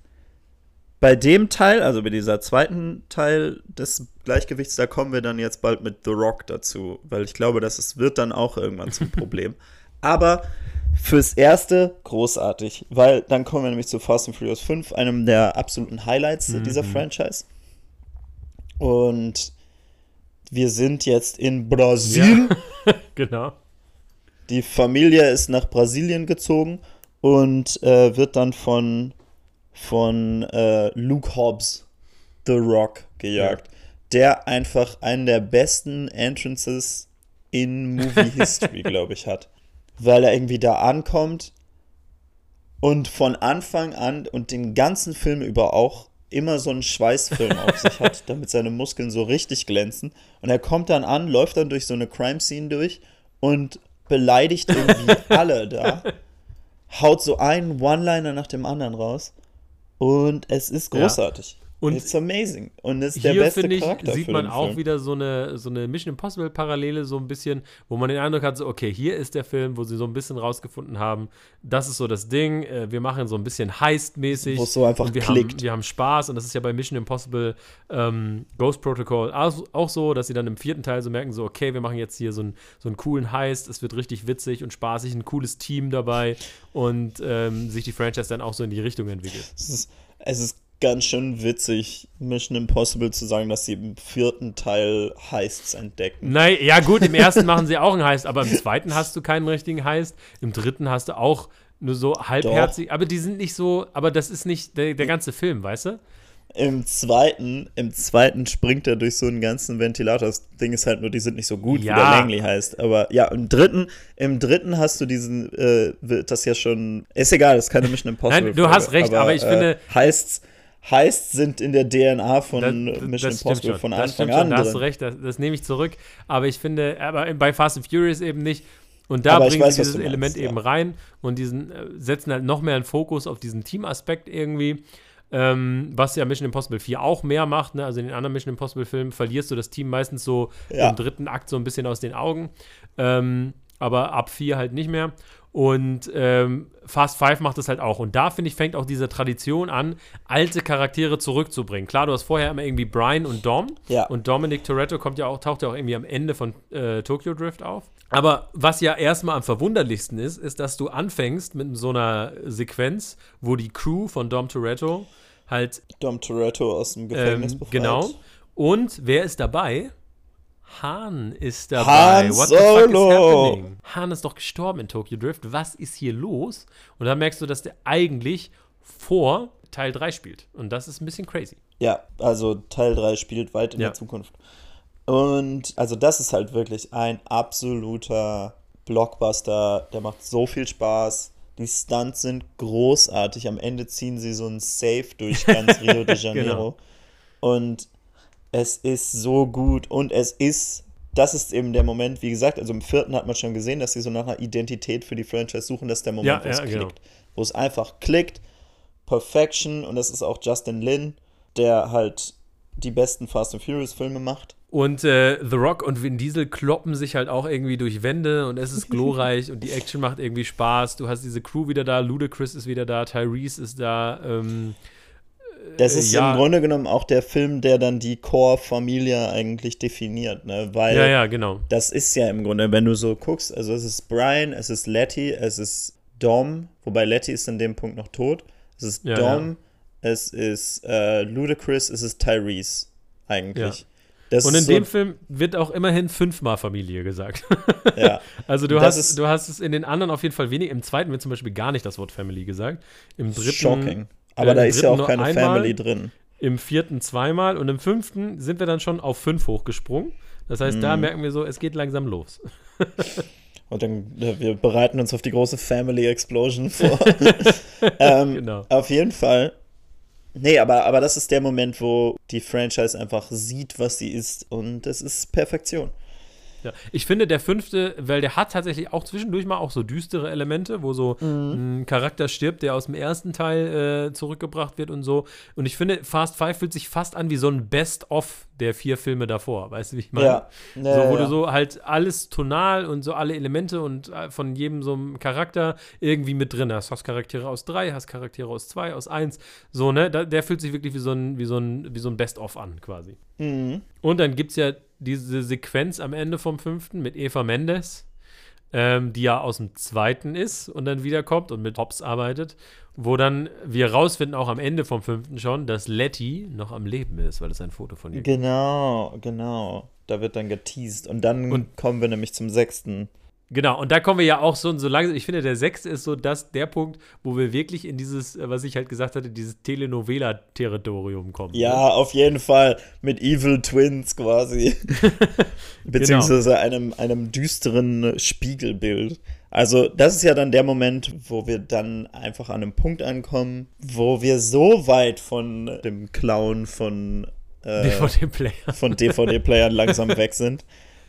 bei dem Teil, also bei dieser zweiten Teil des Gleichgewichts, da kommen wir dann jetzt bald mit The Rock dazu, weil ich glaube, das ist, wird dann auch irgendwann zum Problem. Aber fürs Erste großartig, weil dann kommen wir nämlich zu Fast and Furious 5, einem der absoluten Highlights dieser Franchise. Und wir sind jetzt in Brasilien. Genau. Die Familie ist nach Brasilien gezogen und äh, wird dann von, von äh, Luke Hobbs, The Rock, gejagt. Der einfach einen der besten Entrances in Movie History, glaube ich, hat. Weil er irgendwie da ankommt und von Anfang an und den ganzen Film über auch immer so einen Schweißfilm auf sich hat, damit seine Muskeln so richtig glänzen. Und er kommt dann an, läuft dann durch so eine Crime-Scene durch und beleidigt irgendwie alle da, haut so einen One-Liner nach dem anderen raus und es ist großartig. Und It's amazing. Und es ist der Hier, beste finde ich, Charakter sieht man auch Film. wieder so eine, so eine Mission Impossible-Parallele, so ein bisschen, wo man den Eindruck hat, so, okay, hier ist der Film, wo sie so ein bisschen rausgefunden haben, das ist so das Ding, äh, wir machen so ein bisschen Heist-mäßig. Wo es so einfach wir klickt. Haben, wir haben Spaß und das ist ja bei Mission Impossible ähm, Ghost Protocol auch, so, dass sie dann im vierten Teil so merken, so, okay, wir machen jetzt hier so, einen so einen coolen Heist, es wird richtig witzig und spaßig, ein cooles Team dabei und ähm, sich die Franchise dann auch so in die Richtung entwickelt. Es ist, es ist ganz schön witzig, Mission Impossible zu sagen, dass sie im vierten Teil Heists entdecken. Nein, ja gut, im ersten machen sie auch einen Heist, aber im zweiten hast du keinen richtigen Heist. Im dritten hast du auch nur so halbherzig, aber die sind nicht so, aber das ist nicht der, der ganze Film, weißt du? Im zweiten, im zweiten springt er durch so einen ganzen Ventilator. Das Ding ist halt nur, die sind nicht so gut, Ja. wie der Langley heißt. Aber ja, im dritten, im dritten hast du diesen, äh, wird das ja schon. Ist egal, das ist keine Mission Impossible. Nein, du hast recht, aber ich finde- Heists, Heists sind in der DNA von Das- Mission Impossible von Anfang an. schon, da hast du recht, das, das nehme ich zurück. Aber ich finde, aber bei Fast and Furious eben nicht. Und da Aber bringen weiß, sie dieses meinst, Element ja. eben rein und diesen äh, setzen halt noch mehr einen Fokus auf diesen Teamaspekt irgendwie. Ähm, was ja Mission Impossible 4 auch mehr macht, ne? Also in den anderen Mission Impossible Filmen verlierst du das Team meistens so Ja. im dritten Akt so ein bisschen aus den Augen. Ähm, aber ab 4 halt nicht mehr. Und ähm, Fast Five macht das halt auch. Und da, finde ich, fängt auch diese Tradition an, alte Charaktere zurückzubringen. Klar, du hast vorher immer irgendwie Brian und Dom. Ja. Und Dominic Toretto kommt ja auch, taucht ja auch irgendwie am Ende von äh, Tokyo Drift auf. Aber was ja erstmal am verwunderlichsten ist, ist, dass du anfängst mit so einer Sequenz, wo die Crew von Dom Toretto halt Dom Toretto aus dem Gefängnis ähm, befreit. genau. Und wer ist dabei? Han ist dabei. Han What the fuck is Solo. happening? Han ist doch gestorben in Tokyo Drift. Was ist hier los? Und da merkst du, dass der eigentlich vor Teil 3 spielt. Und das ist ein bisschen crazy. Ja, also Teil 3 spielt weit in Ja. der Zukunft. Und also das ist halt wirklich ein absoluter Blockbuster. Der macht so viel Spaß. Die Stunts sind großartig. Am Ende ziehen sie so einen Safe durch ganz Rio de Janeiro. Genau. Und es ist so gut. Und es ist, das ist eben der Moment, wie gesagt, also im vierten hat man schon gesehen, dass sie so nach einer Identität für die Franchise suchen. Das ist der Moment, Ja, wo es ja, klickt. genau. Wo es einfach klickt. Perfection. Und das ist auch Justin Lin, der halt die besten Fast and Furious Filme macht. Und äh, The Rock und Vin Diesel kloppen sich halt auch irgendwie durch Wände und es ist glorreich und die Action macht irgendwie Spaß. Du hast diese Crew wieder da, Ludacris ist wieder da, Tyrese ist da. Ähm, Das Äh, ist ja. im Grunde genommen auch der Film, der dann die Core-Familie eigentlich definiert, ne? Weil ja, ja, genau. das ist ja im Grunde, wenn du so guckst, also es ist Brian, es ist Letty, es ist Dom, wobei Letty ist in dem Punkt noch tot. Es ist Ja, Dom, es ist äh, Ludacris, es ist Tyrese eigentlich. Ja. Das und in so dem Film wird auch immerhin fünfmal Familie gesagt. Ja. also du hast, du hast es in den anderen auf jeden Fall wenig. Im zweiten wird zum Beispiel gar nicht das Wort Family gesagt. Im dritten. Shocking. Aber äh, da ist ja auch keine einmal, Family drin. Im vierten zweimal und im fünften sind wir dann schon auf fünf hochgesprungen. Das heißt, mm. da mhm. merken wir so, es geht langsam los. Und dann, wir bereiten uns auf die große Family Explosion vor. ähm, genau. Auf jeden Fall Nee, aber, aber das ist der Moment, wo die Franchise einfach sieht, was sie ist und es ist Perfektion. Ja, ich finde der fünfte, weil der hat tatsächlich auch zwischendurch mal auch so düstere Elemente, wo so mhm. ein Charakter stirbt, der aus dem ersten Teil äh, zurückgebracht wird und so. Und ich finde, Fast Five fühlt sich fast an wie so ein Best-of der vier Filme davor. Weißt du, wie ich meine? Ja. ja so, wo ja. du so halt alles tonal und so alle Elemente und äh, von jedem so einem Charakter irgendwie mit drin hast. Hast Charaktere aus drei, hast Charaktere aus zwei, aus eins. So, ne? Der fühlt sich wirklich wie so ein, wie so ein, wie so ein Best-of an, quasi. Mhm. Und dann gibt es ja diese Sequenz am Ende vom fünften mit Eva Mendes, ähm, die ja aus dem zweiten ist und dann wiederkommt und mit Hobbs arbeitet, wo dann wir rausfinden, auch am Ende vom fünften schon, dass Letty noch am Leben ist, weil es ein Foto von ihr gibt. Genau, genau. Da wird dann geteased. Und dann und kommen wir nämlich zum sechsten. Genau, und da kommen wir ja auch so, so langsam. Ich finde, der sechste ist so das, der Punkt, wo wir wirklich in dieses, äh, was ich halt gesagt hatte, dieses Telenovela-Territorium kommen. Ja, ne? auf jeden Fall. Mit Evil Twins quasi. Beziehungsweise genau. einem, einem düsteren Spiegelbild. Also, das ist ja dann der Moment, wo wir dann einfach an einem Punkt ankommen, wo wir so weit von dem Clown von äh, DVD-Playern von DVD-Playern langsam weg sind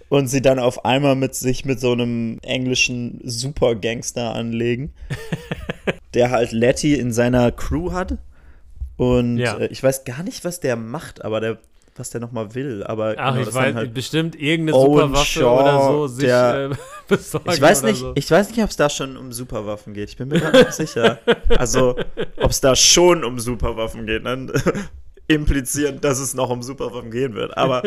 und sie dann auf einmal mit sich mit so einem englischen Supergangster anlegen, der halt Letty in seiner Crew hat. Und ja. äh, ich weiß gar nicht, was der macht, aber der, was der nochmal will. Aber Ach, genau, ich weiß halt bestimmt irgendeine Owen Superwaffe Shaw, oder so sich der, äh, besorgen. Ich weiß nicht, so. ich weiß nicht, ob es da schon um Superwaffen geht. Ich bin mir gar nicht sicher. Also, ob es da schon um Superwaffen geht, dann implizieren, dass es noch um Superwaffen gehen wird. Aber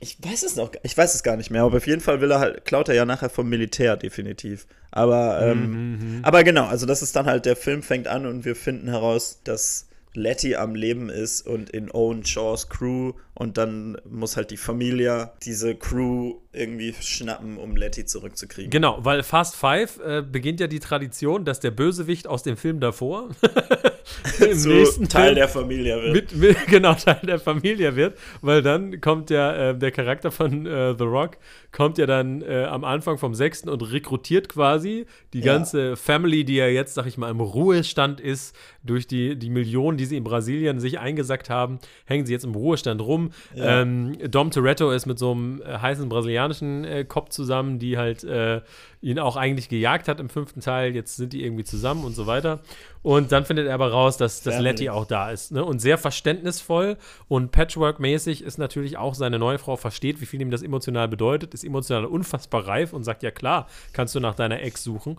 ich weiß es noch, ich weiß es gar nicht mehr, aber auf jeden Fall will er halt, klaut er ja nachher vom Militär, definitiv. Aber, ähm, mhm. mhm. aber genau, also das ist dann halt, der Film fängt an und wir finden heraus, dass Letty am Leben ist und in Owen Shaws Crew und dann muss halt die Familie diese Crew irgendwie schnappen, um Letty zurückzukriegen. Genau, weil Fast Five äh, beginnt ja die Tradition, dass der Bösewicht aus dem Film davor im so nächsten Teil Film der Familie wird. Mit, mit, genau, Teil der Familie wird, weil dann kommt ja äh, der Charakter von äh, The Rock, kommt ja dann äh, am Anfang vom sechsten und rekrutiert quasi die ja. ganze Family, die ja jetzt, sag ich mal, im Ruhestand ist, durch die, die Millionen, die sie in Brasilien sich eingesackt haben, hängen sie jetzt im Ruhestand rum. Ja. Ähm, Dom Toretto ist mit so einem äh, heißen brasilianischen äh, Cop zusammen, die halt äh, ihn auch eigentlich gejagt hat im fünften Teil. Jetzt sind die irgendwie zusammen und so weiter. Und dann findet er aber raus, dass, dass Letty auch da ist. Ne? Und sehr verständnisvoll und Patchwork-mäßig ist natürlich auch seine neue Frau versteht, wie viel ihm das emotional bedeutet, ist emotional unfassbar reif und sagt: Ja, klar, kannst du nach deiner Ex suchen.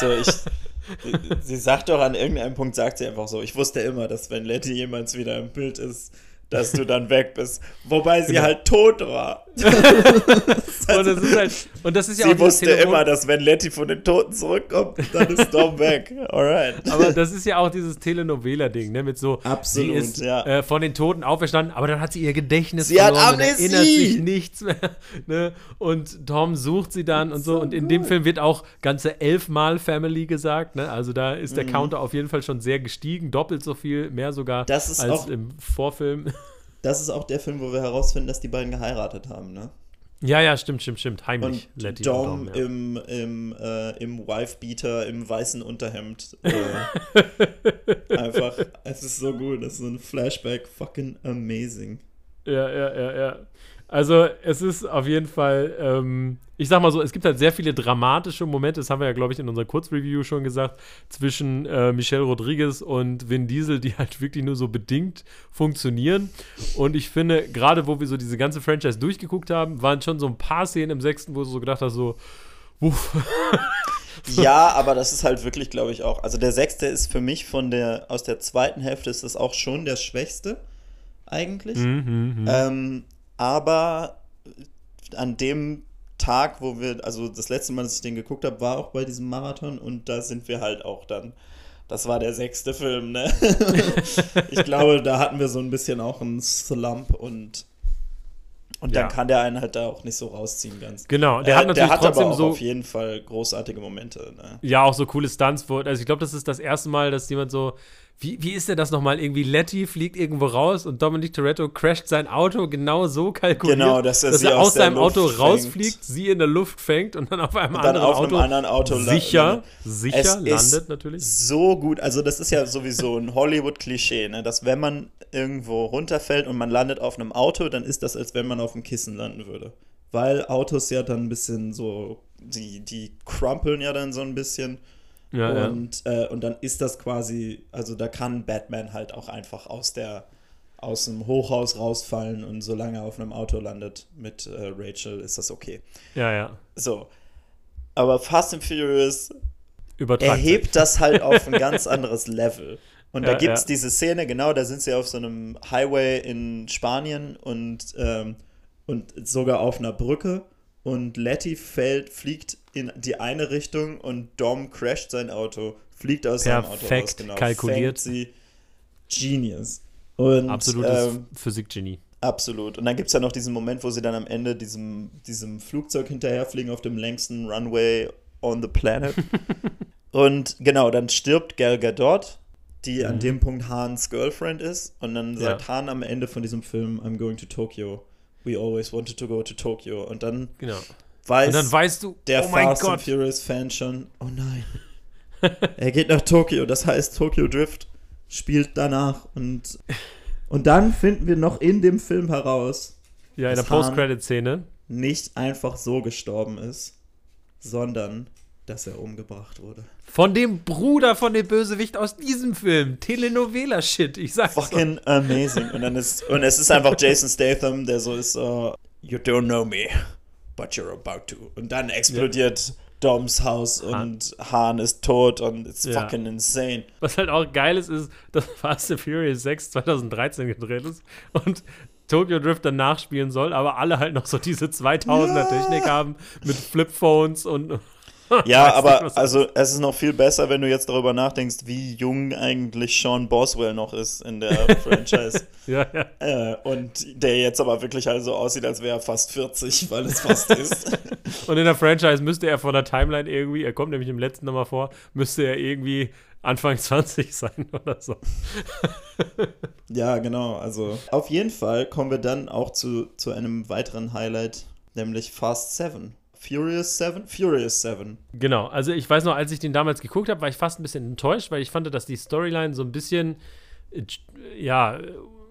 So, ich, sie sagt doch an irgendeinem Punkt, sagt sie einfach so: Ich wusste immer, dass wenn Letty jemals wieder im Bild ist, dass du dann weg bist. Wobei sie genau. halt tot war. also, und, das ist halt, und das ist ja sie auch wusste immer, dass wenn Letty von den Toten zurückkommt, dann ist Dom weg. Alright. Aber das ist ja auch dieses Telenovela-Ding, ne? Mit so, Absolut, sie ist ja. äh, von den Toten auferstanden, aber dann hat sie ihr Gedächtnis sie verloren hat Amnesie. erinnert sich nichts mehr. Ne? Und Tom sucht sie dann und so. Und in dem Film wird auch ganze elfmal Family gesagt. Ne? Also da ist der mhm. Counter auf jeden Fall schon sehr gestiegen, doppelt so viel, mehr sogar als im Vorfilm das ist auch der Film, wo wir herausfinden, dass die beiden geheiratet haben, ne? Ja, ja, stimmt, stimmt, stimmt. Heimlich. Und Letty Dom, Dom ja. im, im, äh, im Wife-Beater, im weißen Unterhemd. Äh, einfach, es ist so gut. Das ist so ein Flashback. Fucking amazing. Ja, ja, ja, ja. Also es ist auf jeden Fall, ähm, ich sag mal so, es gibt halt sehr viele dramatische Momente, das haben wir ja, glaube ich, in unserer Kurzreview schon gesagt, zwischen äh, Michelle Rodriguez und Vin Diesel, die halt wirklich nur so bedingt funktionieren. Und ich finde, gerade wo wir so diese ganze Franchise durchgeguckt haben, waren schon so ein paar Szenen im sechsten, wo du so gedacht hast, so, wuff. ja, aber das ist halt wirklich, glaube ich, auch. Also der sechste ist für mich von der, aus der zweiten Hälfte ist das auch schon der schwächste, eigentlich. Mhm, mh, mh. Ähm, aber an dem Tag, wo wir, also das letzte Mal, dass ich den geguckt habe, war auch bei diesem Marathon und da sind wir halt auch dann, das war der sechste Film, ne? ich glaube, da hatten wir so ein bisschen auch einen Slump und und dann Ja. kann der einen halt da auch nicht so rausziehen ganz. Genau, der Er hat natürlich der hat trotzdem aber auch so- auf jeden Fall großartige Momente. Ne? Ja, auch so coole Stunts. Wo, also ich glaube, das ist das erste Mal, dass jemand so, wie, wie ist denn das nochmal? Irgendwie Letty fliegt irgendwo raus und Dominic Toretto crasht sein Auto genau so kalkuliert, Genau, dass er sie aus, aus der seinem Auto Luft rausfliegt, sie in der Luft fängt und dann auf einem Und dann anderen auf einem Auto, anderen Auto sicher, landet. sicher Es landet natürlich. So gut, also das ist ja sowieso ein Hollywood-Klischee, ne? dass wenn man irgendwo runterfällt und man landet auf einem Auto, dann ist das, als wenn man auf dem Kissen landen würde. Weil Autos ja dann ein bisschen so, die, die crumpeln ja dann so ein bisschen. Ja, ja. und, Äh, und dann ist das quasi, also da kann Batman halt auch einfach aus der aus dem Hochhaus rausfallen und solange er auf einem Auto landet mit äh, Rachel, ist das okay. ja, ja. So. Aber Fast and Furious Übertragen. erhebt das halt auf ein ganz anderes Level. Und da Ja, gibt es ja. diese Szene, genau, da sind sie auf so einem Highway in Spanien und, ähm, und sogar auf einer Brücke. Und Letty fällt, fliegt in die eine Richtung und Dom crasht sein Auto, fliegt aus seinem Auto raus. Perfekt Genau, kalkuliert. sie Genius. Und, Absolutes ähm, Physikgenie. Absolut. Und dann gibt es ja noch diesen Moment, wo sie dann am Ende diesem, diesem Flugzeug hinterherfliegen auf dem längsten Runway on the planet. und genau, dann stirbt Gal Gadot, die an dem Punkt Hans Girlfriend ist. Und dann sagt Ja. Han am Ende von diesem Film, I'm going to Tokyo. We always wanted to go to Tokyo. Und dann Genau. Weiß Und dann weißt du, der oh mein Fast and. Furious Fan schon, oh nein. er geht nach Tokio, das heißt Tokyo Drift spielt danach und und dann finden wir noch in dem Film heraus, Ja, in der Post-Credit-Szene. nicht einfach so gestorben ist, sondern dass er umgebracht wurde. Von dem Bruder von dem Bösewicht aus diesem Film. Telenovela-Shit, ich sag's. Fucking amazing. Und dann ist und es ist einfach Jason Statham, der so ist, uh, you don't know me, but you're about to. Und dann explodiert Doms Haus und Hahn ist tot und it's Ja. fucking insane. Was halt auch geil ist, ist, dass Fast and Furious 6 2013 gedreht ist und Tokyo Drift dann nachspielen soll, aber alle halt noch so diese 2000er Ja. Technik haben mit Flipphones und. Ja, nicht, aber was- also es ist noch viel besser, wenn du jetzt darüber nachdenkst, wie jung eigentlich Sean Boswell noch ist in der Franchise. Ja, ja. äh, und der jetzt aber wirklich halt so aussieht, als wäre er fast 40, weil es fast ist. Und in der Franchise müsste er von der Timeline irgendwie, er kommt nämlich im letzten nochmal vor, müsste er irgendwie Anfang 20 sein oder so. ja, genau. Also auf jeden Fall kommen wir dann auch zu, zu einem weiteren Highlight, nämlich Fast 7. Furious 7? Furious 7. Genau, also ich weiß noch, als ich den damals geguckt habe, war ich fast ein bisschen enttäuscht, weil ich fand, dass die Storyline so ein bisschen, ja,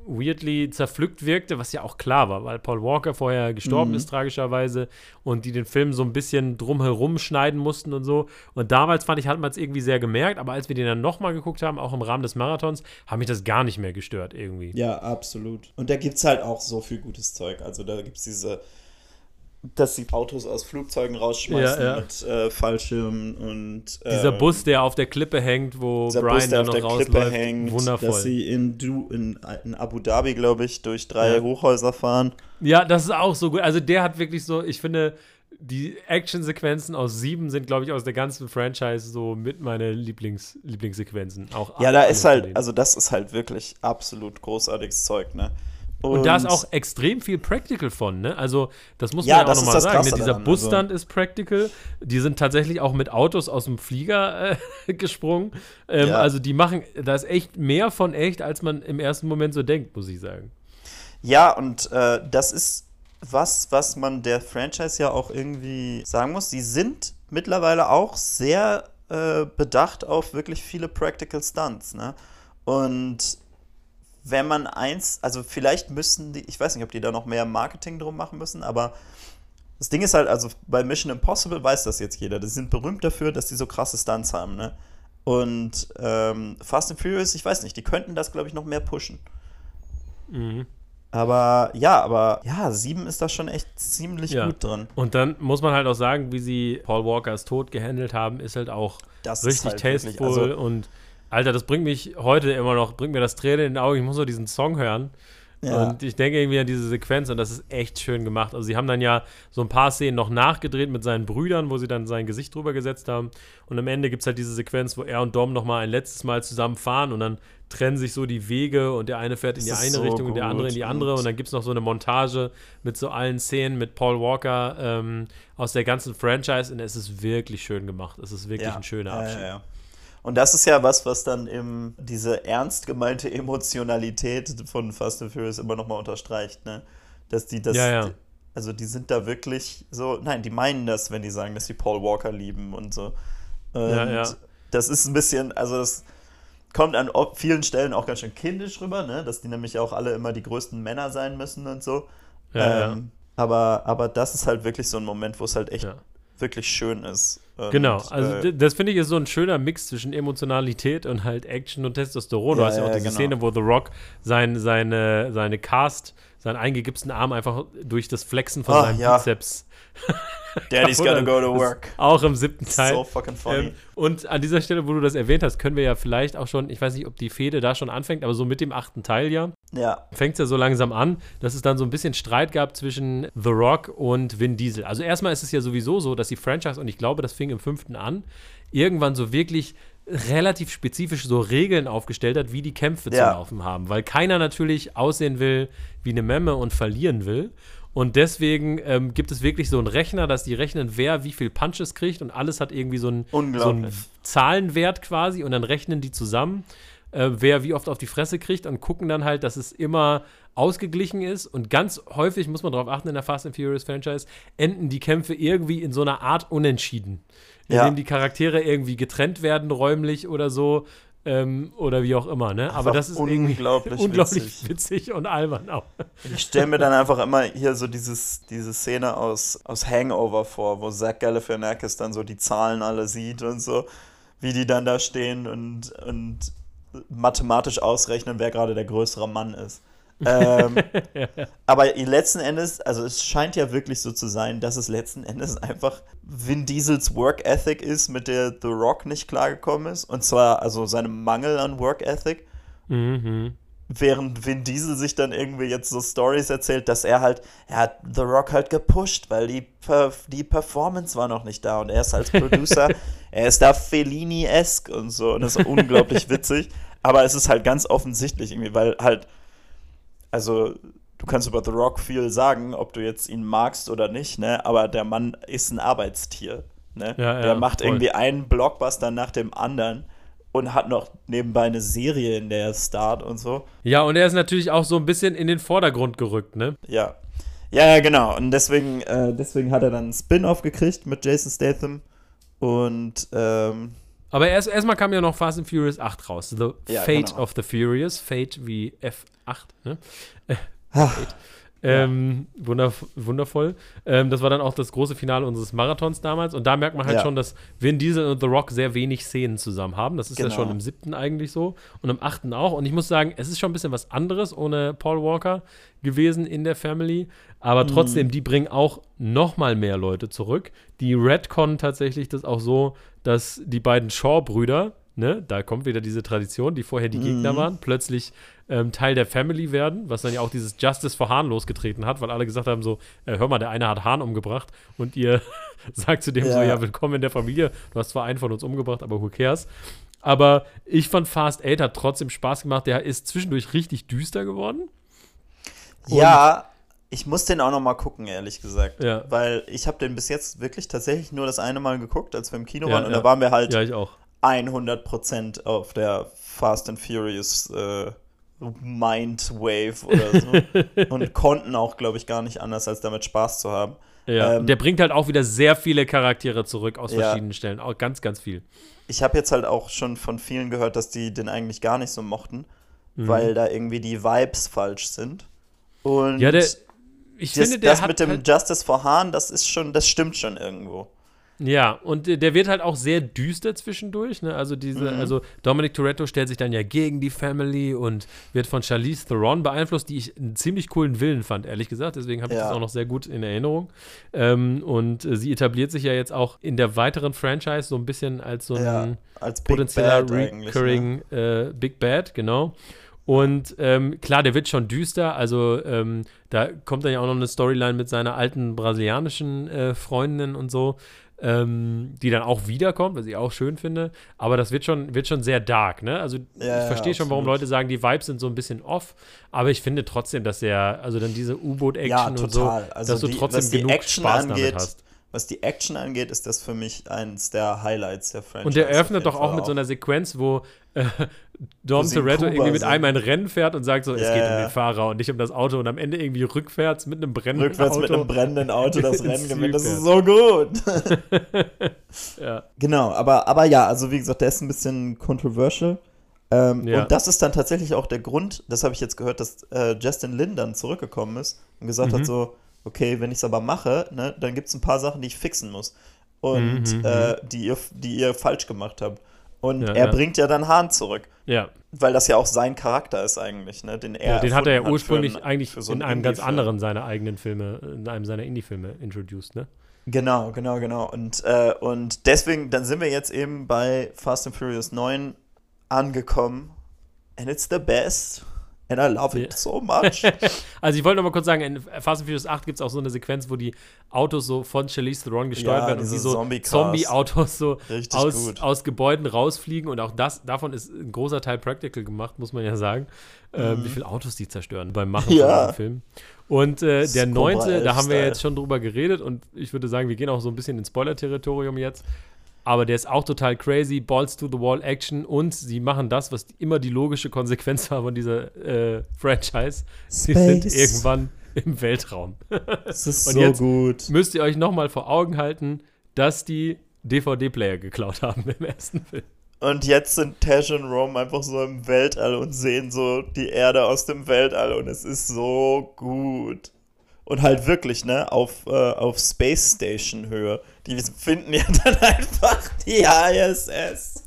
weirdly zerpflückt wirkte, was ja auch klar war, weil Paul Walker vorher gestorben Mhm. ist, tragischerweise, und die den Film so ein bisschen drumherum schneiden mussten und so. Und damals fand ich, hat man es irgendwie sehr gemerkt, aber als wir den dann nochmal geguckt haben, auch im Rahmen des Marathons, hat mich das gar nicht mehr gestört irgendwie. Ja, absolut. Und da gibt es halt auch so viel gutes Zeug. Also da gibt es diese, dass sie Autos aus Flugzeugen rausschmeißen Ja, ja. mit äh, Fallschirmen und Dieser ähm, Bus, der auf der Klippe hängt, wo dieser Brian Bus, der dann auf noch der Klippe rausläuft, hängt, wundervoll. dass sie in, du, in, in Abu Dhabi, glaube ich, durch drei Ja. Hochhäuser fahren. Ja, das ist auch so gut. Also der hat wirklich so, ich finde, die Actionsequenzen aus sieben sind, glaube ich, aus der ganzen Franchise so mit meine Lieblings Lieblingssequenzen. Auch Ja, da ist halt, also das ist halt wirklich absolut großartiges Zeug, ne? Und da ist auch extrem viel Practical von, ne? Also, das muss Ja, man ja auch das ist nochmal sagen. Ne? Dieser Busstand also- ist Practical. Die sind tatsächlich auch mit Autos aus dem Flieger äh, gesprungen. Ähm, Ja. Also, die machen, da ist echt mehr von echt, als man im ersten Moment so denkt, muss ich sagen. Ja, und äh, das ist was, was man der Franchise ja auch irgendwie sagen muss. Die sind mittlerweile auch sehr äh, bedacht auf wirklich viele Practical Stunts, ne? Und wenn man eins, also vielleicht müssten die, ich weiß nicht, ob die da noch mehr Marketing drum machen müssen, aber das Ding ist halt, also bei Mission Impossible weiß das jetzt jeder. Die sind berühmt dafür, dass die so krasse Stunts haben, ne? Und ähm, Fast and Furious, ich weiß nicht, die könnten das, glaube ich, noch mehr pushen. Mhm. Aber ja, aber ja, sieben ist da schon echt ziemlich Ja. gut drin. Und dann muss man halt auch sagen, wie sie Paul Walkers Tod gehandelt haben, ist halt auch Das richtig halt wirklich, tasteful also, und Alter, das bringt mich heute immer noch, bringt mir das Tränen in den Augen. Ich muss nur diesen Song hören. Ja. Und ich denke irgendwie an diese Sequenz und das ist echt schön gemacht. Also sie haben dann ja so ein paar Szenen noch nachgedreht mit seinen Brüdern, wo sie dann sein Gesicht drüber gesetzt haben. Und am Ende gibt es halt diese Sequenz, wo er und Dom noch mal ein letztes Mal zusammen fahren und dann trennen sich so die Wege und der eine fährt in die eine so Richtung und der andere in die andere. Und dann gibt es noch so eine Montage mit so allen Szenen mit Paul Walker ähm, aus der ganzen Franchise und es ist wirklich schön gemacht. Es ist wirklich ja. ein schöner Abschied. Ja, ja, und das ist ja was, was dann eben diese ernst gemeinte Emotionalität von Fast and Furious immer nochmal unterstreicht, ne? Dass die das. Ja, ja. Also die sind da wirklich so. Nein, die meinen das, wenn die sagen, dass sie Paul Walker lieben und so. Und ja, ja. das ist ein bisschen, also das kommt an vielen Stellen auch ganz schön kindisch rüber, ne? Dass die nämlich auch alle immer die größten Männer sein müssen und so. Ja, ähm, ja. Aber, aber das ist halt wirklich so ein Moment, wo es halt echt wirklich schön ist. Und, genau, also äh, das finde ich ist so ein schöner Mix zwischen Emotionalität und halt Action und Testosteron. Du Ja, hast ja auch ja, diese genau. Szene, wo The Rock sein, seine, seine Cast, seinen eingegipsten Arm einfach durch das Flexen von Ah, seinem ja. Bizeps. Daddy's gotta go to work. Auch im siebten Teil. So fucking funny. Ähm, und an dieser Stelle, wo du das erwähnt hast, können wir ja vielleicht auch schon, ich weiß nicht, ob die Fehde da schon anfängt, aber so mit dem achten Teil ja, ja. fängt es ja so langsam an, dass es dann so ein bisschen Streit gab zwischen The Rock und Vin Diesel. Also erstmal ist es ja sowieso so, dass die Franchise, und ich glaube, das fing im fünften an, irgendwann so wirklich relativ spezifisch so Regeln aufgestellt hat, wie die Kämpfe zu Ja. laufen haben. Weil keiner natürlich aussehen will wie eine Memme und verlieren will. Und deswegen ähm, gibt es wirklich so einen Rechner, dass die rechnen, wer wie viel Punches kriegt und alles hat irgendwie so einen, so einen. Zahlenwert quasi und dann rechnen die zusammen, äh, wer wie oft auf die Fresse kriegt und gucken dann halt, dass es immer ausgeglichen ist und ganz häufig muss man darauf achten in der Fast and Furious Franchise enden die Kämpfe irgendwie in so einer Art Unentschieden, in Ja. dem die Charaktere irgendwie getrennt werden räumlich oder so ähm, oder wie auch immer, ne? Aber Einfach das ist unglaublich unglaublich witzig. witzig. und albern auch. Ich stelle mir dann einfach immer hier so dieses, diese Szene aus, aus Hangover vor, wo Zach Galifianakis dann so die Zahlen alle sieht und so, wie die dann da stehen und, und mathematisch ausrechnen, wer gerade der größere Mann ist. Ähm, aber letzten Endes, also es scheint ja wirklich so zu sein, dass es letzten Endes einfach Vin Diesels Work Ethic ist, mit der The Rock nicht klargekommen ist. Und zwar also seinem Mangel an Work Ethic Mhm. während Vin Diesel sich dann irgendwie jetzt so Stories erzählt, dass er halt, er hat The Rock halt gepusht, weil die, die Performance war noch nicht da und er ist als Producer, er ist da Fellini-esque und so und das ist unglaublich witzig, aber es ist halt ganz offensichtlich irgendwie, weil halt, also du kannst über The Rock viel sagen, ob du jetzt ihn magst oder nicht, ne, aber der Mann ist ein Arbeitstier, ne, Ja, ja, der macht voll. irgendwie einen Blockbuster nach dem anderen und hat noch nebenbei eine Serie, in der er start und so. Ja, und er ist natürlich auch so ein bisschen in den Vordergrund gerückt, ne? Ja. Ja, ja, genau. Und deswegen, äh, deswegen hat er dann einen Spin-off gekriegt mit Jason Statham. Und ähm, Aber erst erstmal kam ja noch Fast and Furious 8 raus. The Ja, Fate genau. of the Furious. Fate wie F8, ne? ah, Ähm, wunderv wundervoll. Ähm, das war dann auch das große Finale unseres Marathons damals. Und da merkt man halt Ja. schon, dass Vin Diesel und The Rock sehr wenig Szenen zusammen haben. Das ist ja Genau. schon im siebten eigentlich so. Und im achten auch. Und ich muss sagen, es ist schon ein bisschen was anderes ohne Paul Walker gewesen in der Family. Aber trotzdem, die bringen auch noch mal mehr Leute zurück. Die Redcon tatsächlich das auch so, dass die beiden Shaw-Brüder, ne, da kommt wieder diese Tradition, die vorher die Gegner waren, plötzlich ähm, Teil der Family werden, was dann ja auch dieses Justice for Hahn losgetreten hat, weil alle gesagt haben so, äh, hör mal, der eine hat Hahn umgebracht und ihr sagt zu dem so, Ja. ja, willkommen in der Familie, du hast zwar einen von uns umgebracht, aber who cares? Aber ich fand Fast 8 hat trotzdem Spaß gemacht, der ist zwischendurch richtig düster geworden. ja, ich muss den auch noch mal gucken, ehrlich gesagt. Ja. Weil ich habe den bis jetzt wirklich tatsächlich nur das eine Mal geguckt, als wir im Kino Ja, waren. Und ja. da waren wir halt Ja, ich auch. 100% auf der Fast and Furious äh, Mindwave oder so. und konnten auch, glaube ich, gar nicht anders, als damit Spaß zu haben. Ja. Ähm, der bringt halt auch wieder sehr viele Charaktere zurück aus Ja. verschiedenen Stellen. Auch ganz, ganz viel. Ich habe jetzt halt auch schon von vielen gehört, dass die den eigentlich gar nicht so mochten, Mhm. weil da irgendwie die Vibes falsch sind. Und Ja, der, ich das, finde, der das mit dem halt, Justice for Hahn, das ist schon, das stimmt schon irgendwo. Ja, und der wird halt auch sehr düster zwischendurch. Ne? Also diese, Mhm. also Dominic Toretto stellt sich dann ja gegen die Family und wird von Charlize Theron beeinflusst, die ich einen ziemlich coolen Willen fand, ehrlich gesagt. Deswegen habe ich Ja. das auch noch sehr gut in Erinnerung. Ähm, und äh, sie etabliert sich ja jetzt auch in der weiteren Franchise so ein bisschen als so ein Ja, als potenzieller ne? recurring äh, Big Bad, genau. Und ähm, klar, der wird schon düster. Also ähm, da kommt dann ja auch noch eine Storyline mit seiner alten brasilianischen äh, Freundin und so, ähm, die dann auch wiederkommt, was ich auch schön finde. Aber das wird schon, wird schon sehr dark, ne? Also Ja, ich verstehe ja, schon, warum. Leute sagen, die Vibes sind so ein bisschen off. Aber ich finde trotzdem, dass er, also dann diese U-Boot-Action Ja, und so. Also dass du die- trotzdem was die genug Action Spaß angeht, damit hast. Was die Action angeht, ist das für mich eins der Highlights der Franchise. Und der eröffnet doch auch Fall mit so einer Sequenz, wo äh, Dom Toretto irgendwie mit einem ein Rennen fährt und sagt so, es Ja, geht um den Fahrer und nicht um das Auto und am Ende irgendwie rückwärts mit einem brennenden Rückwärts Auto. mit einem brennenden Auto das Rennen gewinnt. Das ist so gut. ja. Genau, aber, aber ja, also wie gesagt, der ist ein bisschen controversial. Ähm, Ja. Und das ist dann tatsächlich auch der Grund, das habe ich jetzt gehört, dass äh, Justin Lin dann zurückgekommen ist und gesagt Mhm. hat so, okay, wenn ich es aber mache, ne, dann gibt es ein paar Sachen, die ich fixen muss. Und Mhm, äh, die, ihr, die ihr falsch gemacht habt. Und Ja, er ja. bringt ja dann Hahn zurück. ja. Weil das ja auch sein Charakter ist eigentlich, ne? Den, er ja den hat er ja ursprünglich für ein- eigentlich so in einen einem ganz anderen seiner eigenen Filme, in einem seiner Indie-Filme introduced, ne? Genau, genau, genau. Und, äh, und deswegen, dann sind wir jetzt eben bei Fast and Furious 9 angekommen. And it's the best. And I love it so much. Also ich wollte noch mal kurz sagen, in Fast and Furious 8 gibt es auch so eine Sequenz, wo die Autos so von Charlize Theron gesteuert Ja, werden und die so. Zombie-Autos so aus, aus Gebäuden rausfliegen und auch das, davon ist ein großer Teil practical gemacht, muss man ja sagen. Ähm, wie viele Autos die zerstören beim Machen Mhm. Ja. von dem Film. Und äh, der neunte, 11 da haben wir jetzt schon drüber geredet und ich würde sagen, wir gehen auch so ein bisschen ins Spoiler-Territorium jetzt. Aber der ist auch total crazy, Balls to the Wall Action und sie machen das, was immer die logische Konsequenz war von dieser äh, Franchise. Sie sind Space. irgendwann im Weltraum. Das ist Und so jetzt- gut. Müsst ihr euch nochmal vor Augen halten, dass die DVD-Player geklaut haben im ersten Film. Und jetzt sind Tash und Rome einfach so im Weltall und sehen so die Erde aus dem Weltall und es ist so gut. Und halt wirklich, ne, auf, äh, auf Space Station Höhe. Die finden ja dann einfach die ISS.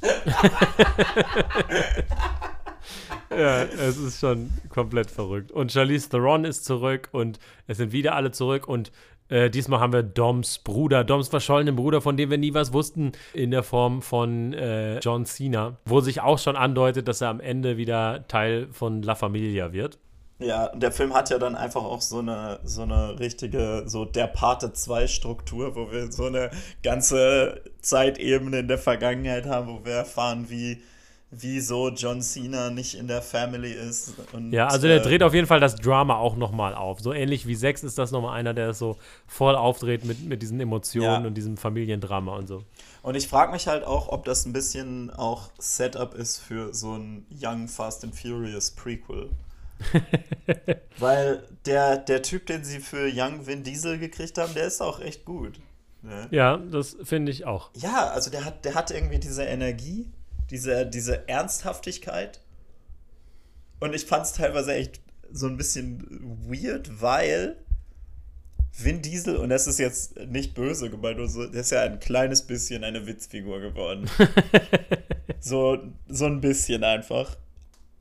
Ja, es ist schon komplett verrückt. Und Charlize Theron ist zurück und es sind wieder alle zurück und äh, diesmal haben wir Doms Bruder, Doms verschollenen Bruder, von dem wir nie was wussten, in der Form von äh, John Cena, wo sich auch schon andeutet, dass er am Ende wieder Teil von La Familia wird. Ja, und der Film hat ja dann einfach auch so eine, so eine richtige, so der Pate 2 Struktur, wo wir so eine ganze Zeitebene in der Vergangenheit haben, wo wir erfahren, wie, wieso John Cena nicht in der Family ist. Und, Ja, also der äh, dreht auf jeden Fall das Drama auch nochmal auf. So ähnlich wie Sex ist das nochmal einer, der es so voll aufdreht mit, mit diesen Emotionen Ja. und diesem Familiendrama und so. Und ich frage mich halt auch, ob das ein bisschen auch Setup ist für so ein Young Fast and Furious Prequel. Weil der, der Typ, den sie für Young Vin Diesel gekriegt haben, der ist auch echt gut. Ne? Ja, das finde ich auch. Ja, also der hat, der hat irgendwie diese Energie, diese, diese Ernsthaftigkeit. Und ich fand es teilweise echt so ein bisschen weird, weil Vin Diesel, und das ist jetzt nicht böse gemeint, oder so, der ist ja ein kleines bisschen eine Witzfigur geworden. so, so ein bisschen einfach.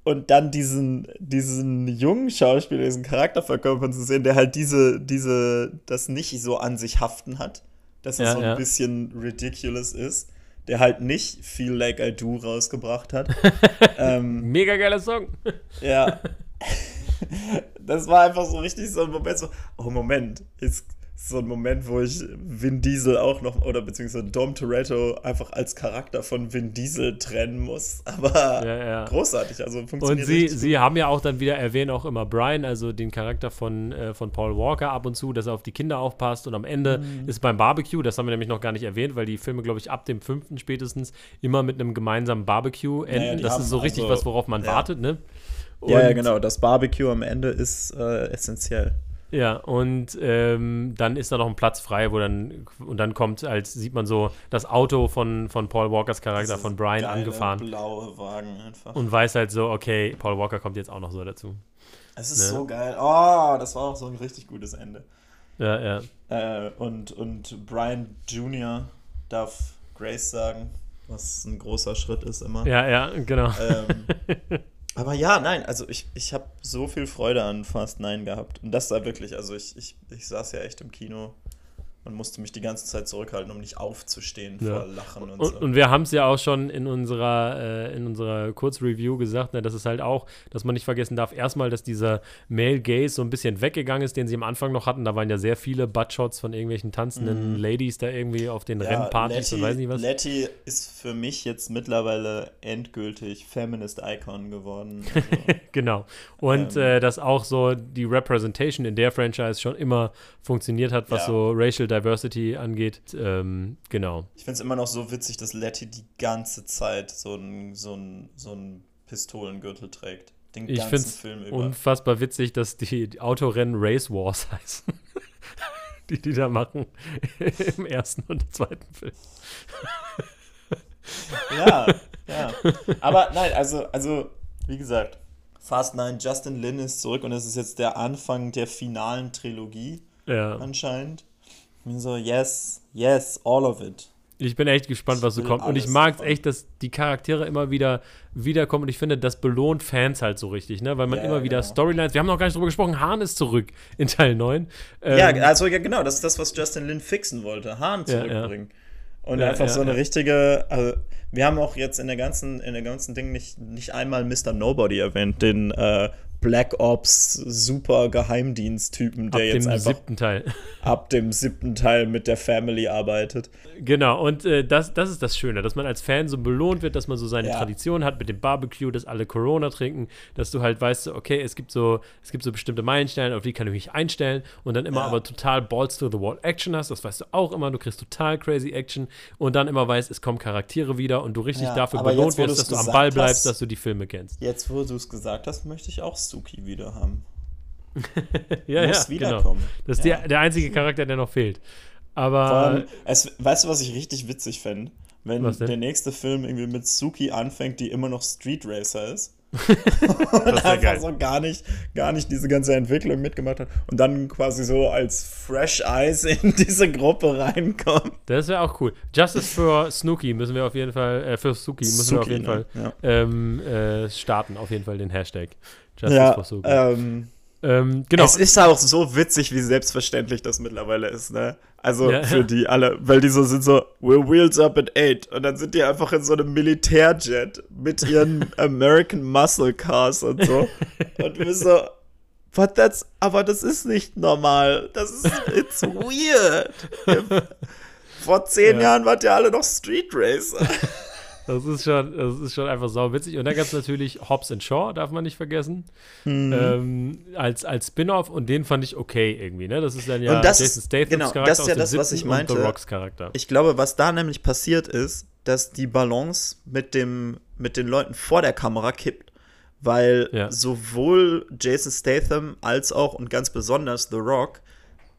Und dann diesen, diesen jungen Schauspieler, diesen Charakter verkörpern zu sehen, der halt diese, diese, das nicht so an sich haften hat, dass es Ja, so ein ja. bisschen ridiculous ist, der halt nicht Feel Like I Do rausgebracht hat. ähm, Mega geiler Song. ja. Das war einfach so richtig so ein Moment, so, oh Moment, ist so ein Moment, wo ich Vin Diesel auch noch, oder beziehungsweise Dom Toretto einfach als Charakter von Vin Diesel trennen muss. Aber Ja, ja. großartig, also Und funktioniert sie, richtig sie haben ja auch dann wieder erwähnt, auch immer Brian, also den Charakter von, äh, von Paul Walker ab und zu, dass er auf die Kinder aufpasst. Und am Ende Mhm. ist beim Barbecue, das haben wir nämlich noch gar nicht erwähnt, weil die Filme, glaube ich, ab dem fünften spätestens immer mit einem gemeinsamen Barbecue enden. Naja, das ist so richtig also- was, worauf man ja. wartet, ne? Ja, ja, Und- genau. Das Barbecue am Ende ist äh, essentiell. Ja, und ähm, dann ist da noch ein Platz frei, wo dann, und dann kommt, als sieht man so das Auto von, von Paul Walkers Charakter, von Brian, geile angefahren. blaue Wagen einfach. Und weiß halt so, okay, Paul Walker kommt jetzt auch noch so dazu. es ist ne? so geil. Oh, das war auch so ein richtig gutes Ende. Ja, ja. Äh, und, und Brian Jr. darf Grace sagen, was ein großer Schritt ist immer. Ja, ja, genau. Ähm, aber ja, nein, also ich, ich habe so viel Freude an Fast 9 gehabt. Und das war wirklich, also ich, ich, ich saß ja echt im Kino und musste mich die ganze Zeit zurückhalten, um nicht aufzustehen Ja. vor Lachen und, Und, so. und wir haben es ja auch schon in unserer, äh, in unserer Kurzreview gesagt, ne, dass es halt auch, dass man nicht vergessen darf, erstmal, dass dieser Male Gaze so ein bisschen weggegangen ist, den sie am Anfang noch hatten. Da waren ja sehr viele Buttshots von irgendwelchen tanzenden Ladies da irgendwie auf den Rennpartys und weiß nicht was. Letty ist für mich jetzt mittlerweile endgültig Feminist Icon geworden. Also, Genau. Und Ähm. äh, dass auch so die Representation in der Franchise schon immer funktioniert hat, was Ja. so Racial Diversity angeht. Ähm, genau. ich finde es immer noch so witzig, dass Letty die ganze Zeit so einen so ein, so ein Pistolengürtel trägt. Den Ich ganzen Film über. unfassbar witzig, dass die, die Autorennen Race Wars heißen. die die da machen im ersten und zweiten Film. Ja, ja. Aber nein, also, also, wie gesagt, Fast 9, Justin Lin ist zurück und es ist jetzt der Anfang der finalen Trilogie Ja. anscheinend. Ich bin so, yes, yes, all of it. Ich bin echt gespannt, was so kommt. Und ich mag es echt, dass die Charaktere immer wieder wiederkommen. Und ich finde, das belohnt Fans halt so richtig, ne? Weil man Ja, immer wieder genau. Storylines. Wir haben noch gar nicht drüber gesprochen. Hahn ist zurück in Teil 9. Ähm, ja, also ja, genau, das ist das, was Justin Lin fixen wollte, Hahn Ja, ja. zurückbringen. Und Ja, einfach ja, so eine ja. richtige, also wir haben auch jetzt in der ganzen, in der ganzen Ding nicht, nicht einmal Mr. Nobody erwähnt, den äh, Black Ops super Geheimdienst-Typen, ab der jetzt dem einfach siebten Teil. ab dem siebten Teil mit der Family arbeitet. Genau, und äh, das, das ist das Schöne, dass man als Fan so belohnt wird, dass man so seine Ja. Tradition hat mit dem Barbecue, dass alle Corona trinken, dass du halt weißt, okay, es gibt so, es gibt so bestimmte Meilensteine, auf die kann ich mich einstellen und dann immer Ja. aber total Balls to the Wall Action hast, das weißt du auch immer, du kriegst total crazy Action und dann immer weißt, es kommen Charaktere wieder und du richtig Ja, dafür belohnt jetzt, wirst, dass du am Ball bleibst, hast- dass du die Filme kennst. Jetzt, wo du es gesagt hast, möchte ich auch Suki wieder haben. ja, Muss ja, genau. wiederkommen. Das ist Ja. der, der einzige Charakter, der noch fehlt. Aber allem, es, weißt du, was ich richtig witzig fände? Wenn der nächste Film irgendwie mit Suki anfängt, die immer noch Street Racer ist. und einfach geil. so gar nicht, gar nicht diese ganze Entwicklung mitgemacht hat. Und dann quasi so als Fresh Eyes in diese Gruppe reinkommt. das wäre auch cool. Justice für Snooki müssen wir auf jeden Fall, äh, für Suki müssen wir auf Suki, jeden ne? Fall ähm, äh, starten, auf jeden Fall den Hashtag. Justice Ja, for Suki. ähm, ähm, genau. Es ist auch so witzig, wie selbstverständlich das mittlerweile ist, ne? Also Ja, für ja. die alle, weil die so sind so, we're wheels up at eight. Und dann sind die einfach in so einem Militärjet mit ihren American Muscle Cars und so. und wir so, but that's, aber das ist nicht normal. Das ist, it's weird. Vor zehn Ja. Jahren wart ihr alle noch Street Racer. Das ist schon, das ist schon einfach sau witzig. Und dann gab es natürlich Hobbs and Shaw, darf man nicht vergessen. Mhm. Ähm, als als Spin-off und den fand ich okay irgendwie, ne? Das ist dann ja Und das- Jason Statham's genau, Charakter das ist ja aus dem das, was ich meinte. The Rocks Charakter. Ich glaube, was da nämlich passiert ist, dass die Balance mit, dem, mit den Leuten vor der Kamera kippt. Weil Ja. sowohl Jason Statham als auch und ganz besonders The Rock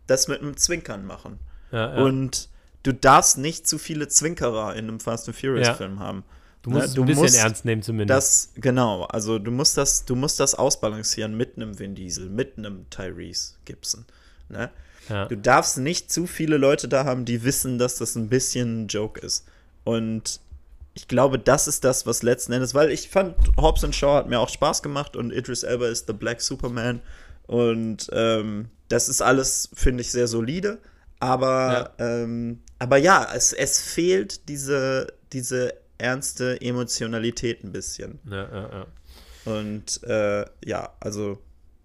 das mit einem Zwinkern machen. ja, ja. Und du darfst nicht zu viele Zwinkerer in einem Fast and Furious Ja. Film haben. du musst ne, es du ein bisschen musst ernst nehmen zumindest. Das, genau, also du musst das, du musst das ausbalancieren mit einem Vin Diesel, mit einem Tyrese Gibson. Ne? ja. Du darfst nicht zu viele Leute da haben, die wissen, dass das ein bisschen ein Joke ist. Und ich glaube, das ist das, was letzten Endes, weil ich fand, Hobbs and Shaw hat mir auch Spaß gemacht und Idris Elba ist The Black Superman. Und ähm, das ist alles, finde ich, sehr solide. Aber ja, ähm, aber ja es, es fehlt diese, diese ernste Emotionalität ein bisschen. ja, ja, ja. Und äh, ja, also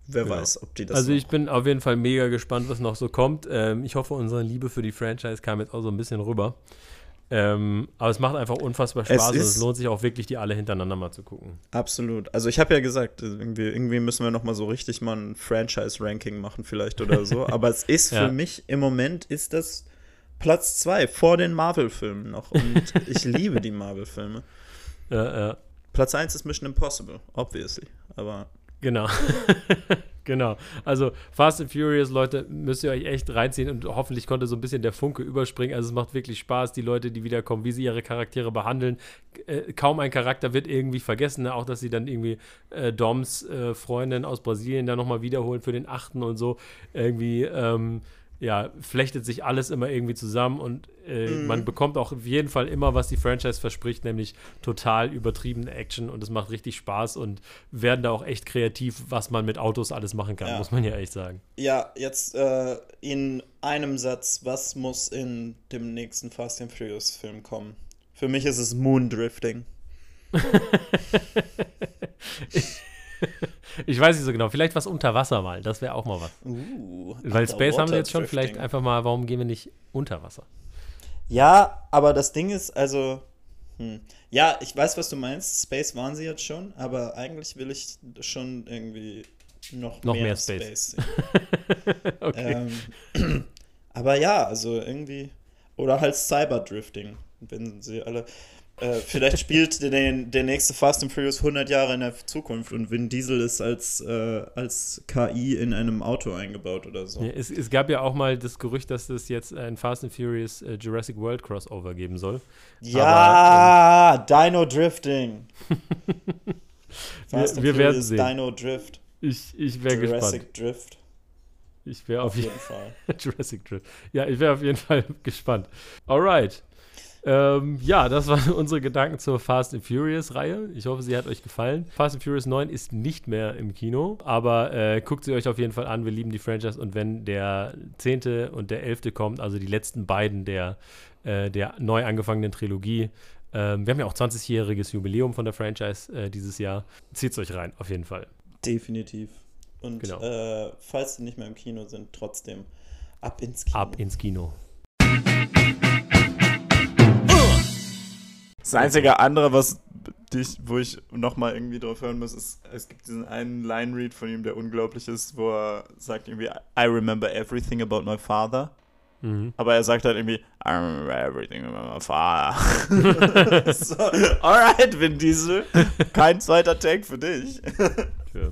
wer Genau. weiß, ob die das Also ich bin auf jeden Fall mega gespannt, was noch so kommt. Ähm, ich hoffe, unsere Liebe für die Franchise kam jetzt auch so ein bisschen rüber. Ähm, aber es macht einfach unfassbar Es Spaß und es lohnt sich auch wirklich, die alle hintereinander mal zu gucken. Absolut. Also ich habe ja gesagt, irgendwie, irgendwie müssen wir noch mal so richtig mal ein Franchise-Ranking machen vielleicht oder so. Aber es ist Ja. für mich im Moment ist das Platz zwei vor den Marvel-Filmen noch. Und ich liebe die Marvel-Filme. Ja, ja. Platz eins ist Mission Impossible, obviously. Aber Genau. genau. Also Fast and Furious, Leute, müsst ihr euch echt reinziehen und hoffentlich konnte so ein bisschen der Funke überspringen. Also es macht wirklich Spaß, die Leute, die wiederkommen, wie sie ihre Charaktere behandeln. Äh, kaum ein Charakter wird irgendwie vergessen, ne? auch dass sie dann irgendwie äh, Doms äh, Freundin aus Brasilien da nochmal wiederholen für den achten und so. Irgendwie, ähm, ja, flechtet sich alles immer irgendwie zusammen und äh, mhm. man bekommt auch auf jeden Fall immer, was die Franchise verspricht, nämlich total übertriebene Action und es macht richtig Spaß und werden da auch echt kreativ, was man mit Autos alles machen kann, ja. muss man ja echt sagen. Ja, jetzt äh, in einem Satz, was muss in dem nächsten Fast and Furious Film kommen? Für mich ist es Moondrifting. ich weiß nicht so genau. Vielleicht was unter Wasser mal. Das wäre auch mal was. Uh, Weil Space haben wir jetzt schon. Vielleicht einfach mal, warum gehen wir nicht unter Wasser? Ja, aber das Ding ist, also. Hm. Ja, ich weiß, was du meinst. Space waren sie jetzt schon, aber eigentlich will ich schon irgendwie noch, noch mehr, mehr Space. Space okay. Ähm, aber ja, also irgendwie. Oder halt Cyberdrifting, wenn sie alle. Äh, vielleicht spielt der, der nächste Fast and Furious 100 Jahre in der Zukunft und Vin Diesel ist als, äh, als KI in einem Auto eingebaut oder so. Ja, es, es, gab ja auch mal das Gerücht, dass es jetzt ein Fast and Furious äh, Jurassic World Crossover geben soll. Ja, Aber, ähm, Dino Drifting. Fast wir, wir werden sehen. Dino Drift. Ich, ich wäre gespannt. Jurassic Drift. Ich wäre auf, auf, jeden Fall. Jurassic Drift. Ja, ich wäre auf jeden Fall gespannt. Alright. Ähm, ja, das waren unsere Gedanken zur Fast and Furious-Reihe. Ich hoffe, sie hat euch gefallen. Fast and Furious 9 ist nicht mehr im Kino, aber äh, guckt sie euch auf jeden Fall an. Wir lieben die Franchise und wenn der 10. und der 11. kommt, also die letzten beiden der, äh, der neu angefangenen Trilogie, ähm, wir haben ja auch 20-jähriges Jubiläum von der Franchise äh, dieses Jahr. Zieht es euch rein, auf jeden Fall. Definitiv. Und genau. Äh, falls sie nicht mehr im Kino sind, trotzdem ab ins Kino. Ab ins Kino. Das einzige andere, was dich, wo ich nochmal irgendwie drauf hören muss, ist, es gibt diesen einen Line-Read von ihm, der unglaublich ist, wo er sagt irgendwie, I remember everything about my father. Mhm. Aber er sagt halt irgendwie, I remember everything about my father. so, alright, Vin Diesel. Kein zweiter Take für dich. ja.